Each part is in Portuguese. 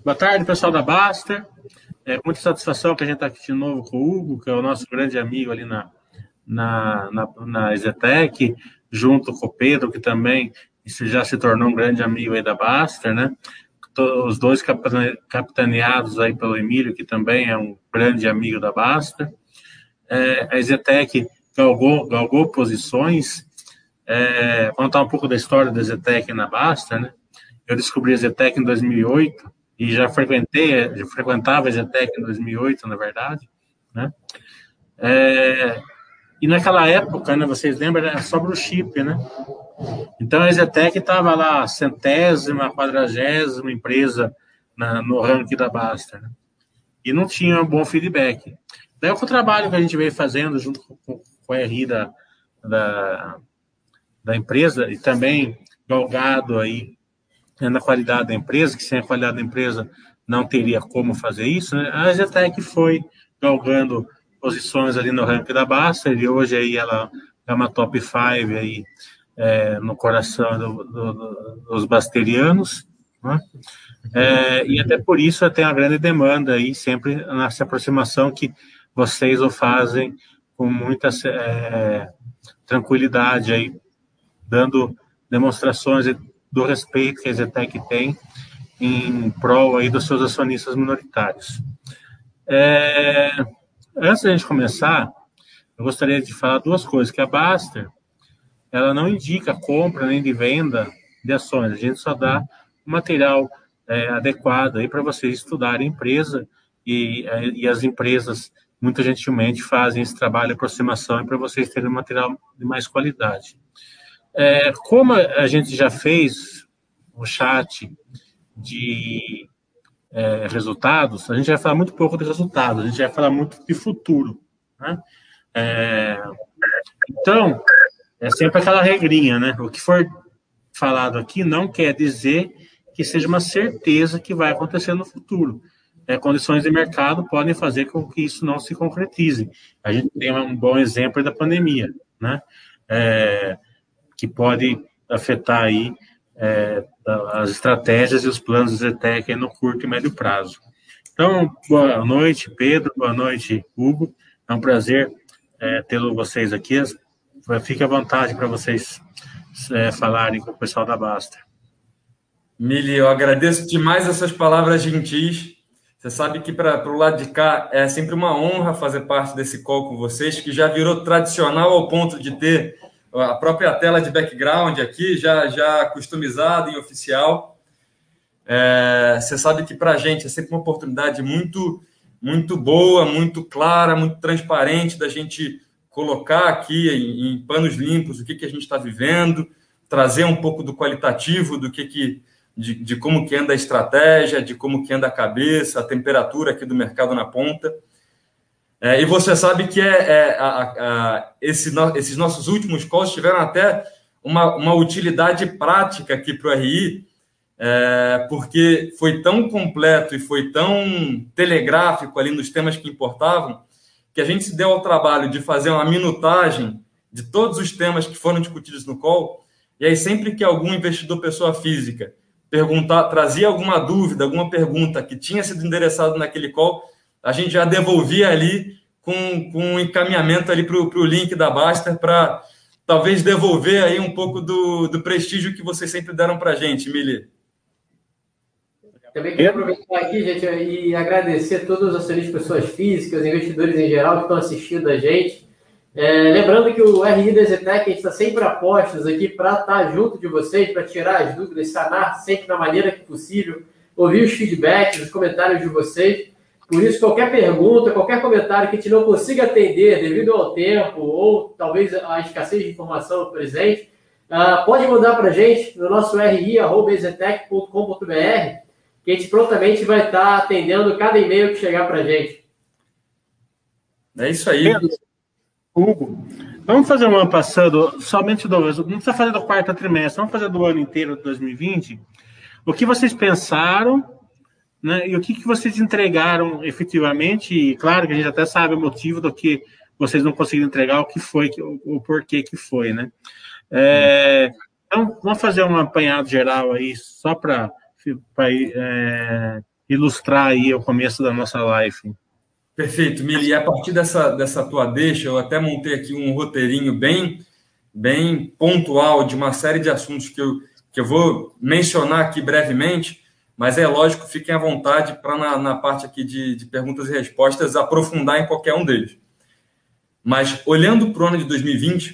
Boa tarde, pessoal da Baster. É muita satisfação que a gente está aqui de novo com o Hugo, que é o nosso grande amigo ali na, na, na, na junto com o Pedro, que também já se tornou um grande amigo aí da Baster, né? Os dois capitaneados aí pelo Emílio, que também é um grande amigo da Baster. É, a Ezetec galgou, galgou posições. É, contar um pouco da história da Ezetec na Baster, né? Eu descobri a Zetec em 2008 e já frequentei, já frequentava a Zetec em 2008, na verdade, né? É, e naquela época, né, vocês lembram, era só o chip, né? Então a Zetec estava lá, centésima, quadragésima empresa na, no ranking da Basta, né? E não tinha um bom feedback. Daí o trabalho que a gente veio fazendo junto com, com a RI da, da, da empresa e também galgado aí na qualidade da empresa, que sem a qualidade da empresa não teria como fazer isso, né? a Zetec foi galgando posições ali no ranking da Baster, e hoje aí ela é uma top 5 aí é, no coração do, do, do, dos basterianos, né? é, e até por isso tem uma grande demanda aí, sempre nessa aproximação que vocês o fazem com muita é, tranquilidade aí, dando demonstrações do respeito que a Zetec tem em prol aí dos seus acionistas minoritários. É, antes da gente começar, eu gostaria de falar duas coisas, que a Baster, ela não indica compra nem de venda de ações, a gente só dá material é, adequado aí para vocês estudarem a empresa e, é, e as empresas muito gentilmente fazem esse trabalho de aproximação para vocês terem material de mais qualidade. É, como a gente já fez o chat de é, resultados, a gente vai falar muito pouco de resultados, a gente vai falar muito de futuro. Né? É, então, é sempre aquela regrinha, né? O que for falado aqui não quer dizer que seja uma certeza que vai acontecer no futuro. É, condições de mercado podem fazer com que isso não se concretize. A gente tem um bom exemplo da pandemia, né? É, que pode afetar aí é, as estratégias e os planos do Zetec no curto e médio prazo. Então, boa noite, Pedro, boa noite, Hugo. É um prazer é, tê-lo vocês aqui. Fique à vontade para vocês é, falarem com o pessoal da Basta. Mili, eu agradeço demais essas palavras gentis. Você sabe que para o lado de cá é sempre uma honra fazer parte desse call com vocês, que já virou tradicional ao ponto de ter a própria tela de background aqui, já, já customizada em oficial. É, você sabe que para a gente é sempre uma oportunidade muito, muito boa, muito clara, muito transparente da gente colocar aqui em, em panos limpos o que, que a gente está vivendo, trazer um pouco do qualitativo, do que, que de, de como que anda a estratégia, de como que anda a cabeça, a temperatura aqui do mercado na ponta. É, e você sabe que é, é a, a, esse no, esses nossos últimos calls tiveram até uma, uma utilidade prática aqui para o RI, é, porque foi tão completo e foi tão telegráfico ali nos temas que importavam, que a gente se deu ao trabalho de fazer uma minutagem de todos os temas que foram discutidos no call, e aí sempre que algum investidor pessoa física perguntar, trazia alguma dúvida, alguma pergunta que tinha sido endereçado naquele call, a gente já devolvia ali com, com um encaminhamento ali para o link da Baster para talvez devolver aí um pouco do, do prestígio que vocês sempre deram para a gente, Mili. Também quero aproveitar aqui, gente, e agradecer a todos os acionistas, pessoas físicas, investidores em geral que estão assistindo a gente. É, lembrando que o RI da Zetec, está sempre a postos aqui para estar tá junto de vocês, para tirar as dúvidas, sanar sempre da maneira que possível, ouvir os feedbacks, os comentários de vocês. Por isso, qualquer pergunta, qualquer comentário que a gente não consiga atender devido ao tempo ou talvez a escassez de informação presente, uh, pode mandar para a gente no nosso ri.exetec.com.br que a gente prontamente vai estar atendendo cada e-mail que chegar para a gente. É isso aí. Hugo, vamos fazer uma passando somente do. Não precisa fazer do quarto trimestre, vamos fazer do ano inteiro de 2020. O que vocês pensaram né? E o que, que vocês entregaram efetivamente? E claro que a gente até sabe o motivo do que vocês não conseguiram entregar, o que foi, o, porquê que foi, né? É, então, vamos fazer um apanhado geral aí, só para é, ilustrar aí o começo da nossa live. Perfeito, Mili. E a partir dessa, dessa tua deixa, eu até montei aqui um roteirinho bem, bem pontual de uma série de assuntos que eu, que eu vou mencionar aqui brevemente, mas é lógico, fiquem à vontade para, na, na, parte aqui de, de perguntas e respostas, aprofundar em qualquer um deles. Mas, olhando para o ano de 2020,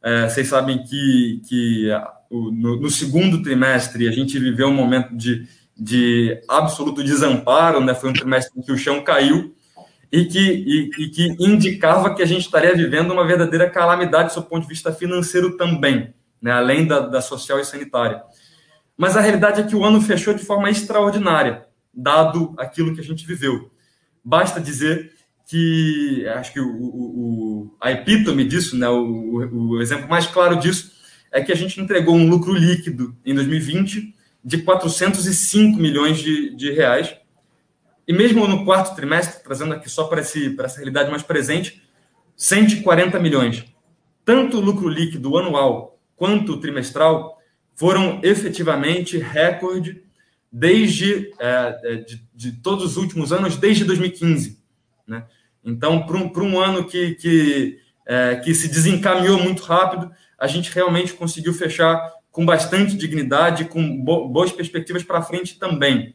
é, vocês sabem que, que no, no, segundo trimestre a gente viveu um momento de, de absoluto desamparo, né? foi um trimestre em que o chão caiu, e que, e, e que indicava que a gente estaria vivendo uma verdadeira calamidade do ponto de vista financeiro também, né? além da, da social e sanitária. Mas a realidade é que o ano fechou de forma extraordinária, dado aquilo que a gente viveu. Basta dizer que acho que o, o, a epítome disso, né, o, o, exemplo mais claro disso, é que a gente entregou um lucro líquido em 2020 de 405 milhões de, de reais. E mesmo no quarto trimestre, trazendo aqui só para, para essa realidade mais presente, 140 milhões. Tanto o lucro líquido anual quanto trimestral foram efetivamente recorde desde é, é, de, de, todos os últimos anos, desde 2015. Né? Então, para um, um ano que, que, é, que se desencaminhou muito rápido, a gente realmente conseguiu fechar com bastante dignidade, com bo boas perspectivas para frente também.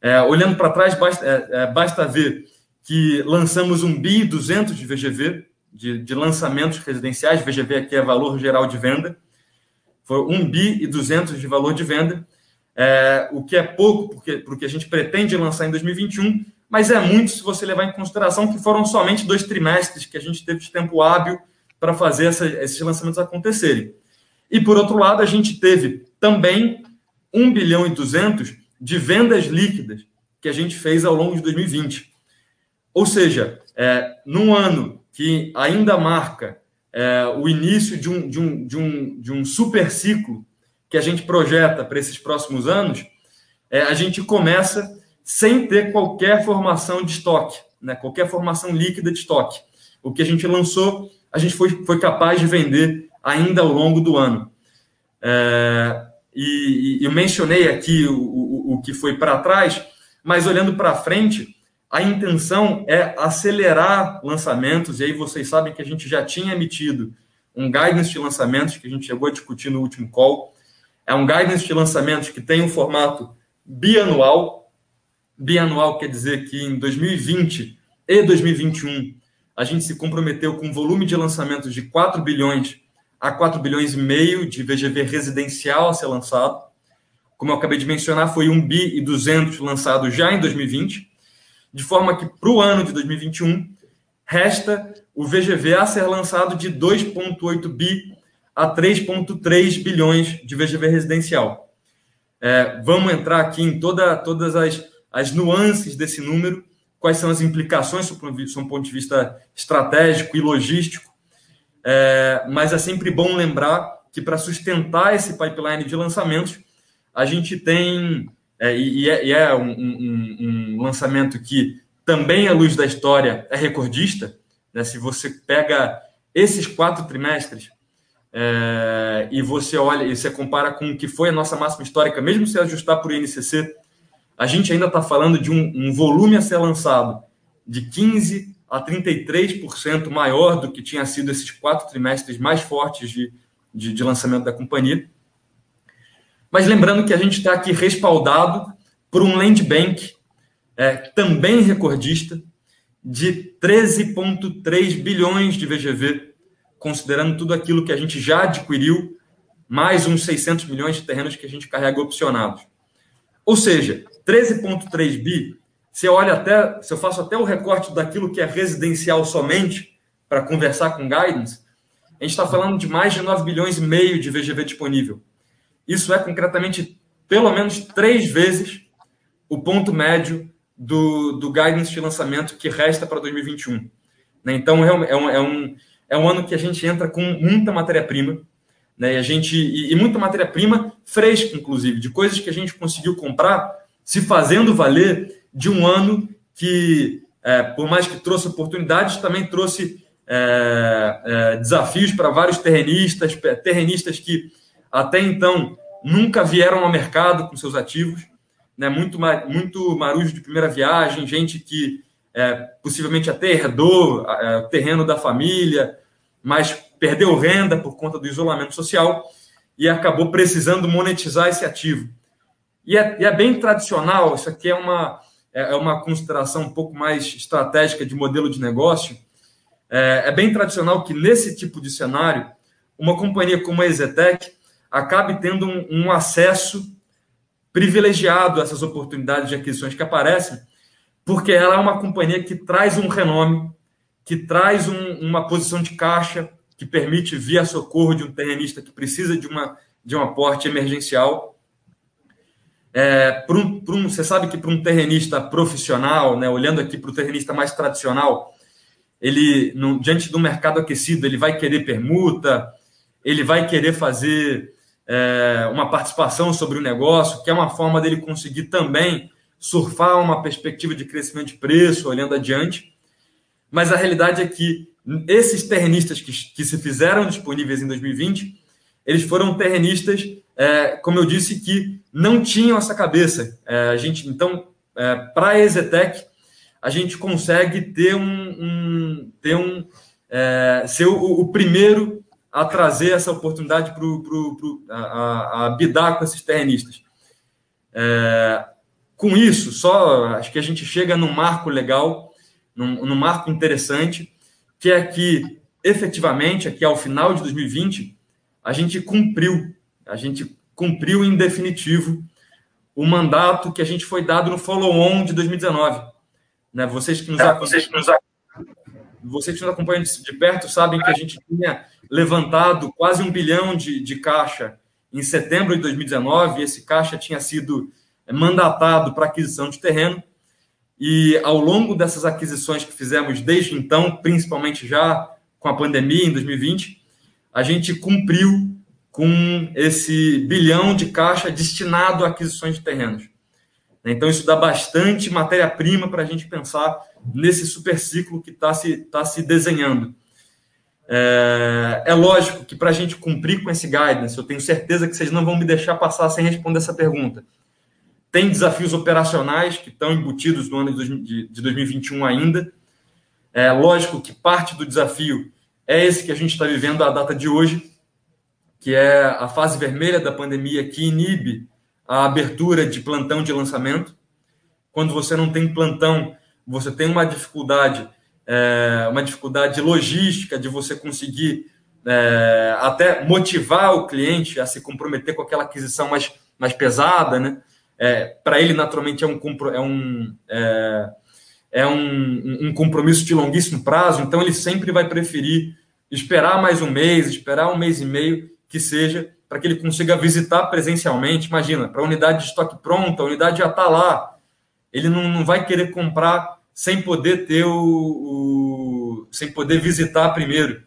É, olhando para trás, basta, é, é, basta ver que lançamos um BI 200 de VGV, de, de lançamentos residenciais, VGV aqui é valor geral de venda, foi 1 bi e 200 de valor de venda, é, o que é pouco porque, porque a gente pretende lançar em 2021, mas é muito se você levar em consideração que foram somente dois trimestres que a gente teve de tempo hábil para fazer essa, esses lançamentos acontecerem. E, por outro lado, a gente teve também 1 bilhão e 200 de vendas líquidas que a gente fez ao longo de 2020. Ou seja, é, num ano que ainda marca é, o início de um, de, um, de, um, de um super ciclo que a gente projeta para esses próximos anos, é, a gente começa sem ter qualquer formação de estoque, né? qualquer formação líquida de estoque. O que a gente lançou, a gente foi, foi capaz de vender ainda ao longo do ano. É, e, e, eu mencionei aqui o, o, o que foi para trás, mas olhando para frente, a intenção é acelerar lançamentos, e aí vocês sabem que a gente já tinha emitido um guidance de lançamentos que a gente chegou a discutir no último call. É um guidance de lançamentos que tem um formato bianual, bianual quer dizer que em 2020 e 2021 a gente se comprometeu com um volume de lançamentos de 4 bilhões a 4 bilhões e meio de VGV residencial a ser lançado. Como eu acabei de mencionar, foi 1 bi e 200 lançado já em 2020, de forma que para o ano de 2021 resta o VGV a ser lançado de 2,8 bi a 3,3 bilhões de VGV residencial. É, vamos entrar aqui em toda, todas as as nuances desse número, quais são as implicações do ponto de vista estratégico e logístico. É, mas é sempre bom lembrar que para sustentar esse pipeline de lançamentos, a gente tem, é, e, é, e, é, um, um, um, lançamento que também, à luz da história, é recordista. Né? Se você pega esses quatro trimestres é, e você olha e você compara com o que foi a nossa máxima histórica, mesmo se ajustar por INCC, a gente ainda está falando de um, um, volume a ser lançado de 15% a 33% maior do que tinha sido esses quatro trimestres mais fortes de, de, de lançamento da companhia. Mas lembrando que a gente está aqui respaldado por um land bank é, também recordista de 13,3 bilhões de VGV, considerando tudo aquilo que a gente já adquiriu, mais uns 600 milhões de terrenos que a gente carrega opcionados. Ou seja, 13,3 bi, se eu olho até, se eu faço até o recorte daquilo que é residencial somente, para conversar com guidance, a gente está falando de mais de 9 bilhões e meio de VGV disponível. Isso é concretamente pelo menos três vezes o ponto médio do, do guidance de lançamento que resta para 2021. Né? Então, é um, é, um, é um ano que a gente entra com muita matéria-prima, né? E a gente e, e muita matéria-prima fresca, inclusive, de coisas que a gente conseguiu comprar se fazendo valer de um ano que, é, por mais que trouxe oportunidades, também trouxe é, é, desafios para vários terrenistas, terrenistas que até então nunca vieram ao mercado com seus ativos. né, muito, muito marujo de primeira viagem, gente que é, possivelmente até herdou é, o terreno da família, mas perdeu renda por conta do isolamento social e acabou precisando monetizar esse ativo. E é, e é bem tradicional, isso aqui é uma, é, é uma consideração um pouco mais estratégica de modelo de negócio. É, é bem tradicional que nesse tipo de cenário, uma companhia como a Exetec acabe tendo um, um acesso privilegiado a essas oportunidades de aquisições que aparecem, porque ela é uma companhia que traz um renome, que traz um, uma posição de caixa que permite via socorro de um terrenista que precisa de, uma, de um aporte emergencial. É, um, um, você sabe que para um terrenista profissional, né, olhando aqui para o terrenista mais tradicional, ele, no, diante do mercado aquecido, ele vai querer permuta, ele vai querer fazer é, uma participação sobre o negócio, que é uma forma dele conseguir também surfar uma perspectiva de crescimento de preço, olhando adiante. Mas a realidade é que esses terrenistas que, que se fizeram disponíveis em 2020, eles foram terrenistas, é, como eu disse, que não tinham essa cabeça. É, a gente, então, é, para a Exetec, a gente consegue ter um, um ter um é, ser o, o, primeiro a trazer essa oportunidade para a, a, a bidar com esses terrenistas. É, com isso, só acho que a gente chega num marco legal, num, num marco interessante, que é que efetivamente, aqui ao final de 2020, a gente cumpriu, a gente cumpriu em definitivo o mandato que a gente foi dado no follow-on de 2019. Né? Vocês que nos, é, vocês que nos acompanham de perto sabem que a gente tinha levantado quase um bilhão de, de caixa em setembro de 2019, e esse caixa tinha sido mandatado para aquisição de terreno. E ao longo dessas aquisições que fizemos desde então, principalmente já com a pandemia em 2020, a gente cumpriu com esse bilhão de caixa destinado a aquisições de terrenos. Então, isso dá bastante matéria-prima para a gente pensar nesse super ciclo que está se, tá se desenhando. É, é lógico que para a gente cumprir com esse guidance, eu tenho certeza que vocês não vão me deixar passar sem responder essa pergunta. Tem desafios operacionais que estão embutidos no ano de 2021 ainda. É lógico que parte do desafio é esse que a gente está vivendo à data de hoje, que é a fase vermelha da pandemia que inibe a abertura de plantão de lançamento. Quando você não tem plantão, você tem uma dificuldade, é, uma dificuldade logística de você conseguir é, até motivar o cliente a se comprometer com aquela aquisição mais, mais pesada, né? É, Para ele, naturalmente, é um, é um, é, é um, um compromisso de longuíssimo prazo, então ele sempre vai preferir esperar mais um mês, esperar um mês e meio, que seja, para que ele consiga visitar presencialmente. Imagina, para a unidade de estoque pronta, a unidade já está lá. Ele não, não vai querer comprar sem poder ter o, o, sem poder visitar primeiro.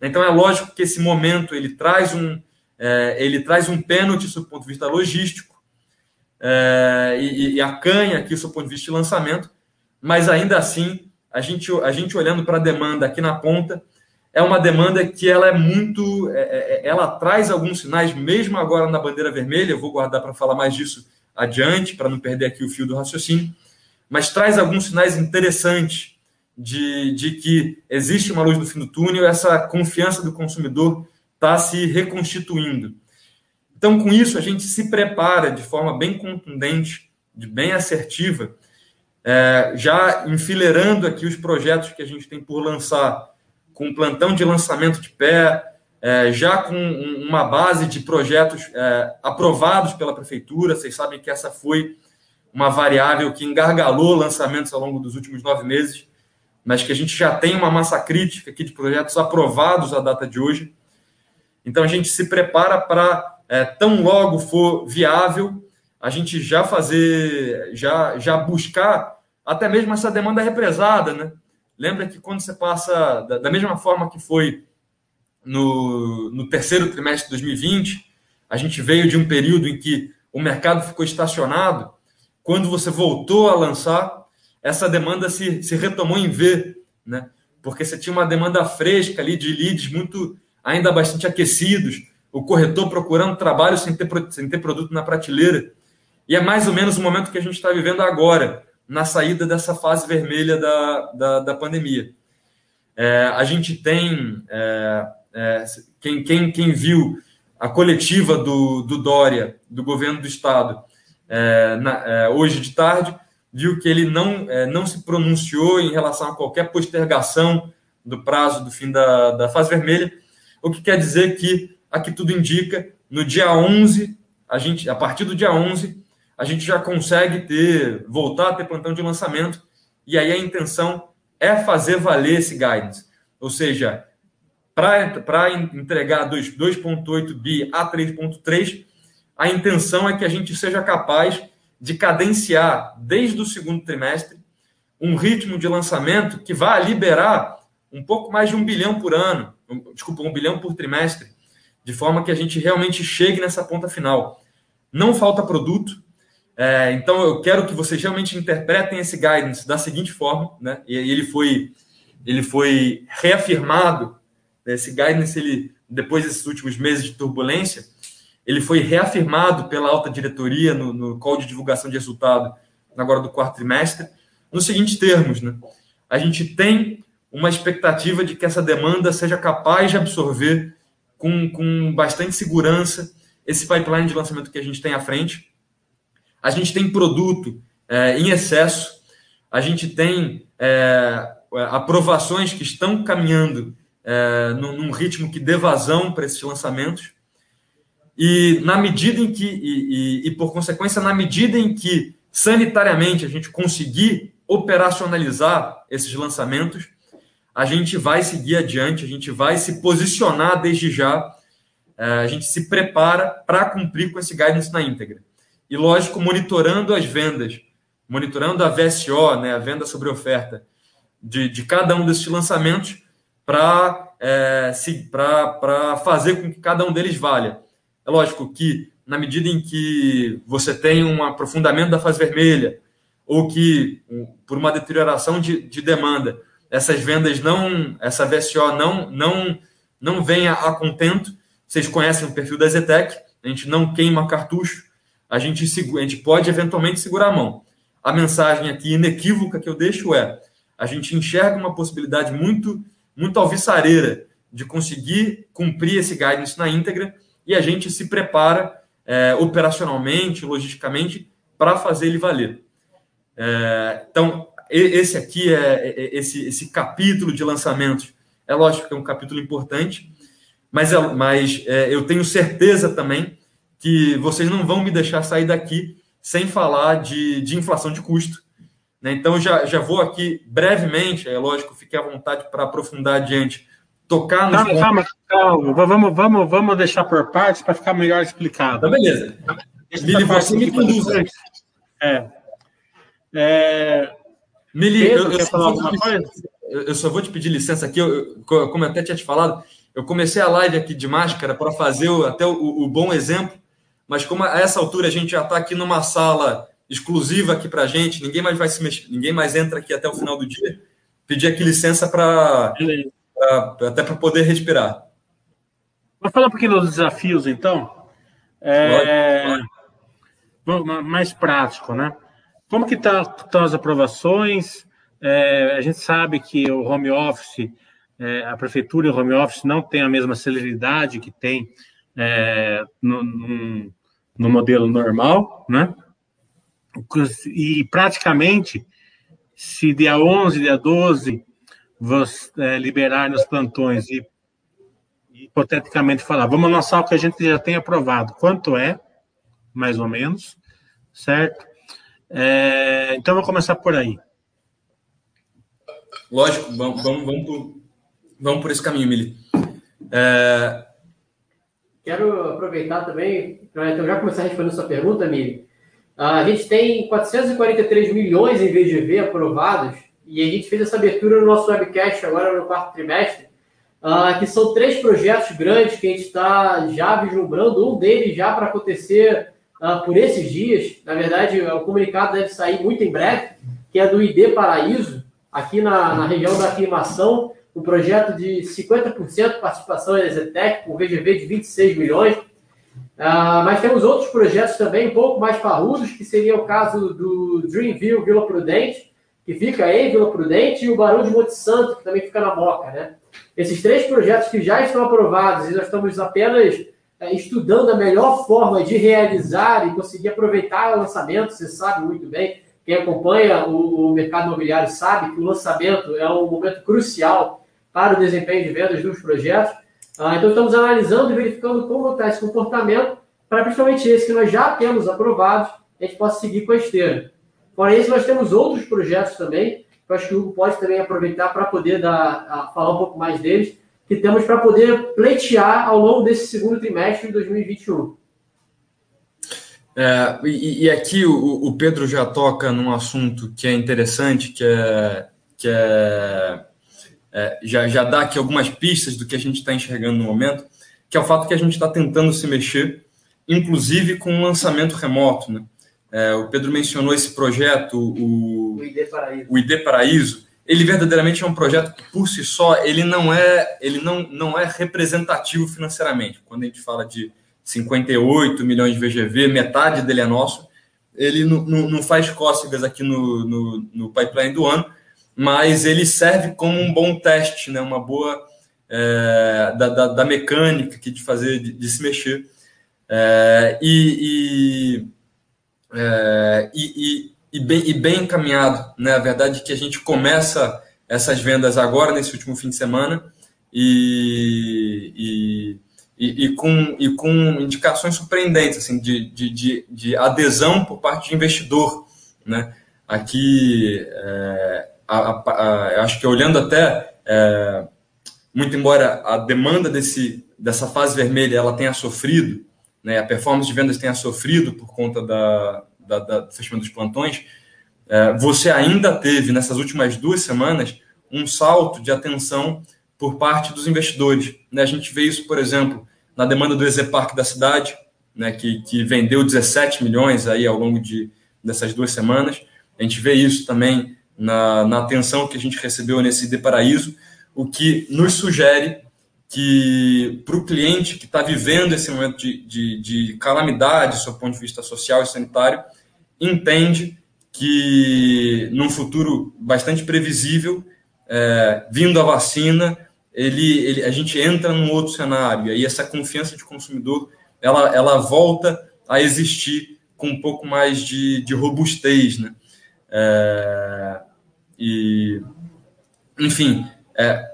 Então é lógico que esse momento ele traz um é, ele traz um pênalti do ponto de vista logístico é, e, e acanha aqui do ponto de vista de lançamento, mas ainda assim a gente a gente olhando para a demanda aqui na ponta é uma demanda que ela é muito, é, é, é, ela traz alguns sinais, mesmo agora na bandeira vermelha, eu vou guardar para falar mais disso adiante, para não perder aqui o fio do raciocínio, mas traz alguns sinais interessantes de, de que existe uma luz no fim do túnel, essa confiança do consumidor está se reconstituindo. Então, com isso, a gente se prepara de forma bem contundente, de bem assertiva, é, já enfileirando aqui os projetos que a gente tem por lançar com um plantão de lançamento de pé, é, já com uma base de projetos é, aprovados pela prefeitura. Vocês sabem que essa foi uma variável que engargalou lançamentos ao longo dos últimos nove meses, mas que a gente já tem uma massa crítica aqui de projetos aprovados à data de hoje. Então a gente se prepara para, é, tão logo for viável, a gente já fazer, já, já buscar até mesmo essa demanda represada, né? Lembra que quando você passa, da, da mesma forma que foi no, no terceiro trimestre de 2020, a gente veio de um período em que o mercado ficou estacionado. Quando você voltou a lançar, essa demanda se, se retomou em V, né? porque você tinha uma demanda fresca ali de leads muito ainda bastante aquecidos, o corretor procurando trabalho sem ter, sem ter produto na prateleira. E é mais ou menos o momento que a gente está vivendo agora, na saída dessa fase vermelha da, da, da pandemia. É, a gente tem, é, é, quem, quem, quem viu a coletiva do, do Dória, do governo do Estado, é, na, é, hoje de tarde, viu que ele não, é, não se pronunciou em relação a qualquer postergação do prazo do fim da, da fase vermelha, o que quer dizer que, aqui tudo indica, no dia 11, a, gente, a partir do dia 11, a gente já consegue ter, voltar a ter plantão de lançamento, e aí a intenção é fazer valer esse guidance. Ou seja, para entregar 2,8 bi a 3,3, a intenção é que a gente seja capaz de cadenciar desde o segundo trimestre um ritmo de lançamento que vá liberar um pouco mais de um bilhão por ano, desculpa, um bilhão por trimestre, de forma que a gente realmente chegue nessa ponta final. Não falta produto, é, então eu quero que vocês realmente interpretem esse guidance da seguinte forma, né? E ele foi, ele foi reafirmado, né? esse guidance, ele, depois desses últimos meses de turbulência, ele foi reafirmado pela alta diretoria no, no call de divulgação de resultado agora do quarto trimestre, nos seguintes termos, né? A gente tem uma expectativa de que essa demanda seja capaz de absorver com, com bastante segurança esse pipeline de lançamento que a gente tem à frente. A gente tem produto é, em excesso, a gente tem é, aprovações que estão caminhando é, num, num ritmo que dê vazão para esses lançamentos. E na medida em que, e, e, e, por consequência, na medida em que sanitariamente a gente conseguir operacionalizar esses lançamentos, a gente vai seguir adiante, a gente vai se posicionar desde já, é, a gente se prepara para cumprir com esse guidance na íntegra. E, lógico, monitorando as vendas, monitorando a VSO, né, a venda sobre oferta, de, de cada um desses lançamentos para é, fazer com que cada um deles valha. É lógico que, na medida em que você tem um aprofundamento da fase vermelha, ou que, por uma deterioração de, de demanda, essas vendas não, essa VSO não, não, não venha a contento, vocês conhecem o perfil da Zetec, a gente não queima cartucho, a gente, a gente pode eventualmente segurar a mão. A mensagem aqui inequívoca que eu deixo é: a gente enxerga uma possibilidade muito, muito alvissareira de conseguir cumprir esse guidance na íntegra e a gente se prepara é, operacionalmente, logisticamente, para fazer ele valer. É, então, esse aqui é, é, é esse, esse capítulo de lançamentos. É lógico que é um capítulo importante, mas, é, mas é, eu tenho certeza também que vocês não vão me deixar sair daqui sem falar de, de inflação de custo. Né? Então, já, já vou aqui brevemente, é lógico, fique à vontade para aprofundar adiante tocar no. Calma, calma, calma. Vamos, vamos, vamos deixar por partes para ficar melhor explicado. Então, beleza. Mili, você me conduz. É. é... Mili, eu, eu, só eu, só vou te pedir licença aqui, eu, como eu até tinha te falado, eu comecei a live aqui de máscara para fazer o, até o, o, bom exemplo, mas como a essa altura a gente já está aqui numa sala exclusiva aqui para gente, ninguém mais vai se mexer, ninguém mais entra aqui até o final do dia, pedir aqui licença para até para poder respirar. Vou falar um pouquinho dos desafios, então. É, mais prático, né? Como que tá, estão as aprovações? É, a gente sabe que o home office, é, a prefeitura e o home office não tem a mesma celeridade que tem é, no, no, no modelo normal, né? E praticamente, se dia 11, dia 12 você, é, liberar nos plantões e, hipoteticamente falar, vamos lançar o que a gente já tem aprovado. Quanto é, mais ou menos, certo? É, então, vou começar por aí. Lógico, vamos, vamos, vamos, por, vamos por esse caminho, Mili. É... Quero aproveitar também para então, já começar a responder sua pergunta, Mili. A gente tem 443 milhões em VGV aprovados e a gente fez essa abertura no nosso webcast agora no quarto trimestre, uh, que são três projetos grandes que a gente está já vislumbrando, um deles já para acontecer uh, por esses dias. Na verdade, o comunicado deve sair muito em breve, que é do ID Paraíso, aqui na, na região da aclimação, um projeto de 50% de participação em Zetec, com VGV de 26 milhões. Uh, mas temos outros projetos também, um pouco mais parrudos, que seria o caso do Dreamville Vila Prudente, que fica em Vila Prudente, e o Barão de Monte Santo, que também fica na Moca. Né? Esses três projetos que já estão aprovados e nós estamos apenas uh, estudando a melhor forma de realizar e conseguir aproveitar o lançamento, você sabe muito bem, quem acompanha o, o mercado imobiliário sabe que o lançamento é um momento crucial para o desempenho de vendas dos projetos. Ah, então, estamos analisando e verificando como está esse comportamento, para principalmente esse que nós já temos aprovados, a gente possa seguir com a esteira. Fora isso, nós temos outros projetos também, que eu acho que o Hugo pode também aproveitar para poder dar, a, falar um pouco mais deles, que temos para poder pleitear ao longo desse segundo trimestre de 2021. É, e, e, aqui o, o, Pedro já toca num assunto que é interessante, que é, que é é, já, já dá aqui algumas pistas do que a gente está enxergando no momento, que é o fato que a gente está tentando se mexer, inclusive com o lançamento remoto. Né? É, o Pedro mencionou esse projeto, o, o, ID Paraíso. o ID Paraíso. Ele verdadeiramente é um projeto que, por si só, ele não é, ele não, não é representativo financeiramente. Quando a gente fala de 58 milhões de VGV, metade dele é nosso, ele não, não, não faz cócegas aqui no, no, no pipeline do ano, mas ele serve como um bom teste, né? uma boa é, da, da, da, mecânica que de fazer, de, de se mexer. É, e, e, é, e, e, bem, e bem encaminhado. Né? A verdade é que a gente começa essas vendas agora, nesse último fim de semana, e, e, e, e, com, e com indicações surpreendentes assim, de, de, de, de adesão por parte de investidor. Né? Aqui, é, a, a, a, acho que olhando até, é, muito embora a demanda desse, dessa fase vermelha ela tenha sofrido, né, a performance de vendas tenha sofrido por conta da, da, da do fechamento dos plantões, é, você ainda teve nessas últimas duas semanas um salto de atenção por parte dos investidores. Né? A gente vê isso, por exemplo, na demanda do Park da cidade, né, que, que vendeu 17 milhões aí ao longo de, dessas duas semanas. A gente vê isso também na, na atenção que a gente recebeu nesse De Paraíso, o que nos sugere que para o cliente que está vivendo esse momento de, de, de calamidade, do ponto de vista social e sanitário, entende que num futuro bastante previsível, é, vindo a vacina, ele, ele, a gente entra num outro cenário, e aí essa confiança de consumidor ela, ela volta a existir com um pouco mais de, de robustez. Né? É, e, enfim, é,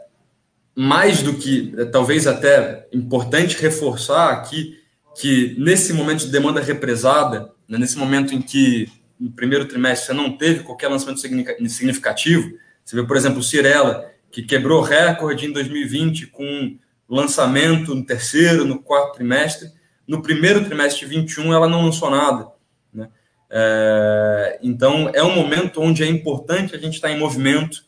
mais do que, é, talvez até importante reforçar aqui, que nesse momento de demanda represada, né, nesse momento em que no primeiro trimestre você não teve qualquer lançamento significativo, você vê, por exemplo, o Cirela, que quebrou recorde em 2020 com lançamento no terceiro, no quarto trimestre. No primeiro trimestre de 21, ela não lançou nada. Né? É, então, é um momento onde é importante a gente estar em movimento,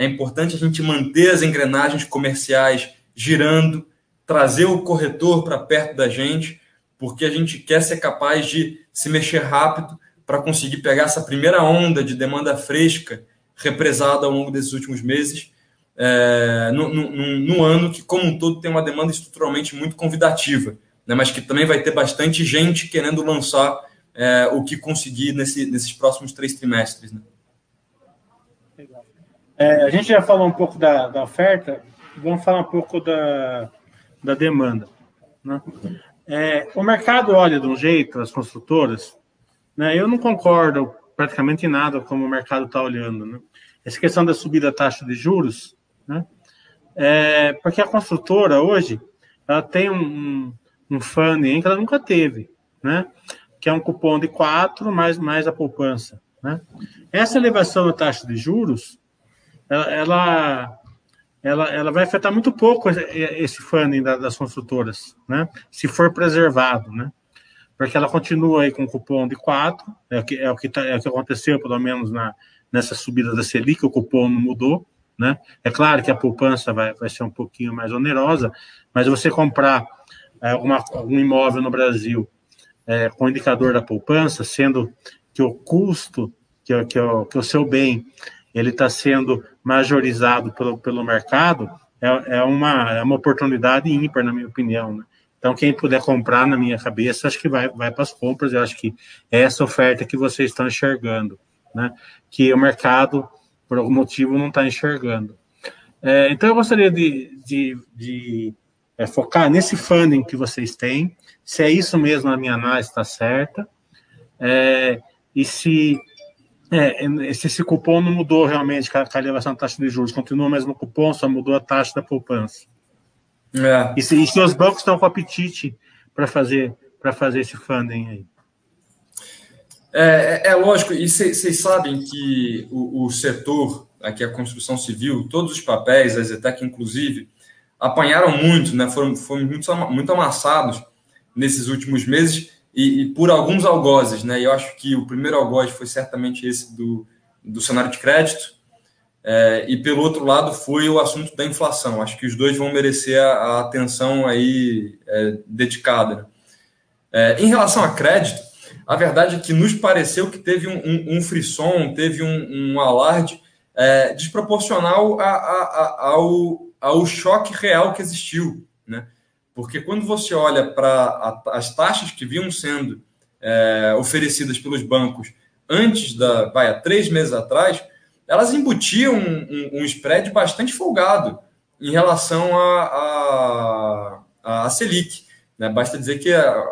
é importante a gente manter as engrenagens comerciais girando, trazer o corretor para perto da gente, porque a gente quer ser capaz de se mexer rápido para conseguir pegar essa primeira onda de demanda fresca represada ao longo desses últimos meses, é, no, no, no, ano que, como um todo, tem uma demanda estruturalmente muito convidativa, né, mas que também vai ter bastante gente querendo lançar é, o que conseguir nesse, nesses próximos três trimestres. Né? É, a gente já falou um pouco da, da, oferta, vamos falar um pouco da, da demanda. Né? É, o mercado olha de um jeito, as construtoras, né? eu não concordo praticamente em nada como o mercado está olhando. Né? Essa questão da subida da taxa de juros, né? É, porque a construtora hoje ela tem um, um, um funding que ela nunca teve, né? que é um cupom de 4 mais, mais a poupança. Né? Essa elevação da taxa de juros, ela, ela, ela, vai afetar muito pouco esse funding das construtoras, né? se for preservado. Né? Porque ela continua aí com cupom de 4, é o que, é o que, tá, é o que aconteceu, pelo menos, na, nessa subida da Selic, o cupom não mudou. Né? É claro que a poupança vai, vai ser um pouquinho mais onerosa, mas você comprar é, uma, um imóvel no Brasil é, com indicador da poupança, sendo que o custo, que, que, o, que o seu bem, ele está sendo majorizado pelo, pelo mercado, é, é, uma, é uma oportunidade ímpar, na minha opinião. Né? Então, quem puder comprar na minha cabeça, acho que vai, vai para as compras. Eu acho que é essa oferta que vocês estão enxergando, né? Que o mercado, por algum motivo, não está enxergando. É, então, eu gostaria de, de, de é, focar nesse funding que vocês têm, se é isso mesmo a minha análise está certa, é, e se, é, se esse cupom não mudou realmente com a, com a elevação da taxa de juros, continua o mesmo cupom, só mudou a taxa da poupança. É. E, se, e se os bancos estão com apetite para fazer, fazer esse funding aí? É, é, é lógico, e vocês sabem que o, o, setor, aqui a construção civil, todos os papéis, a Zetec inclusive, apanharam muito, né? foram, foram muito, muito amassados nesses últimos meses e, e, por alguns algozes. Né? Eu acho que o primeiro algoz foi certamente esse do, do cenário de crédito, é, e pelo outro lado foi o assunto da inflação. Acho que os dois vão merecer a, a atenção aí é, dedicada. É, em relação a crédito, a verdade é que nos pareceu que teve um, um, um frisson, teve um, um alarde é, desproporcional a, a, ao, ao choque real que existiu. Porque quando você olha para as taxas que vinham sendo é, oferecidas pelos bancos antes da, vai, há três meses atrás, elas embutiam um, um, um spread bastante folgado em relação a, a, a Selic. Né? Basta dizer que a,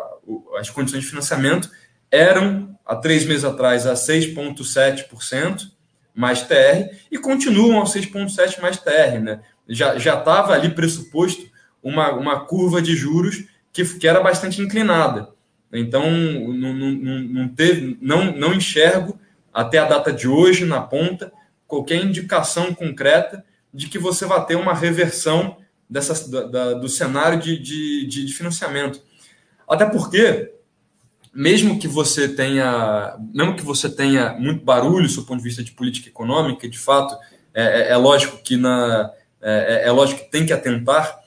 as condições de financiamento eram, há três meses atrás, a 6,7% mais TR e continuam a 6,7% mais TR. Né? Já estava ali pressuposto uma, uma curva de juros que, que era bastante inclinada. Então, não, não, não, teve, não, não enxergo até a data de hoje, na ponta, qualquer indicação concreta de que você vai ter uma reversão dessa, da, da, do cenário de, de, de, financiamento. Até porque, mesmo que você tenha, mesmo que você tenha muito barulho do ponto de vista de política econômica, de fato, é, é, é lógico que na, é, é, é, lógico que tem que atentar,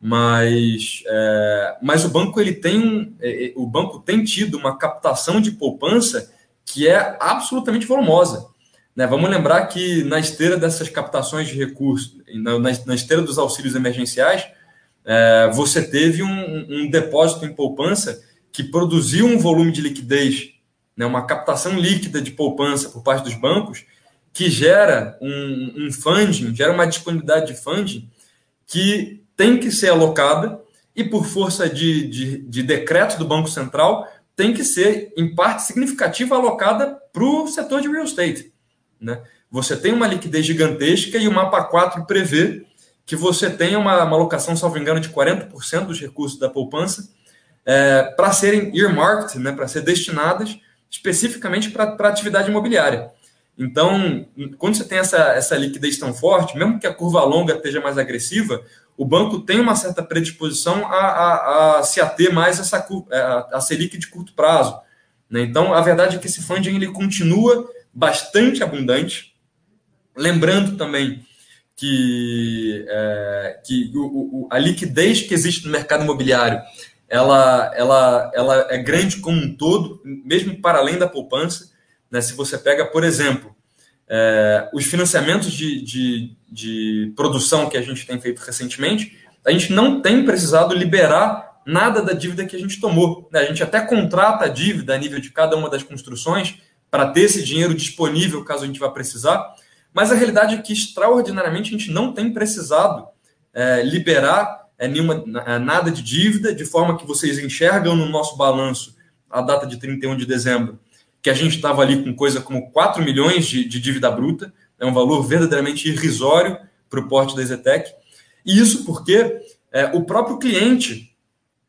mas, é, mas o banco ele tem é, é, o banco tem tido uma captação de poupança que é absolutamente volumosa. Né? Vamos lembrar que na esteira dessas captações de recursos, na, na esteira dos auxílios emergenciais, é, você teve um, um, depósito em poupança que produziu um volume de liquidez, né? uma captação líquida de poupança por parte dos bancos, que gera um, um funding, gera uma disponibilidade de funding que tem que ser alocada e, por força de, de, de decreto do Banco Central, tem que ser, em parte significativa, alocada para o setor de real estate. Né? Você tem uma liquidez gigantesca e o mapa 4 prevê que você tenha uma, uma alocação, salvo engano, de 40% dos recursos da poupança é, para serem earmarked, né, para ser destinadas especificamente para a atividade imobiliária. Então, quando você tem essa, essa liquidez tão forte, mesmo que a curva longa esteja mais agressiva, o banco tem uma certa predisposição a, a, a se ater mais a essa a, a Selic de curto prazo. Né? Então, a verdade é que esse funding ele continua bastante abundante. Lembrando também que, é, que o, o, a liquidez que existe no mercado imobiliário ela, ela, ela é grande como um todo, mesmo para além da poupança. Né? Se você pega, por exemplo, é, os financiamentos de, de, de produção que a gente tem feito recentemente, a gente não tem precisado liberar nada da dívida que a gente tomou. Né? A gente até contrata a dívida a nível de cada uma das construções, para ter esse dinheiro disponível caso a gente vá precisar. Mas a realidade é que, extraordinariamente, a gente não tem precisado é, liberar é, nenhuma, é, nada de dívida, de forma que vocês enxergam no nosso balanço a data de 31 de dezembro, que a gente estava ali com coisa como 4 milhões de, de dívida bruta, é um valor verdadeiramente irrisório para o porte da Zetec. E isso porque é, o próprio cliente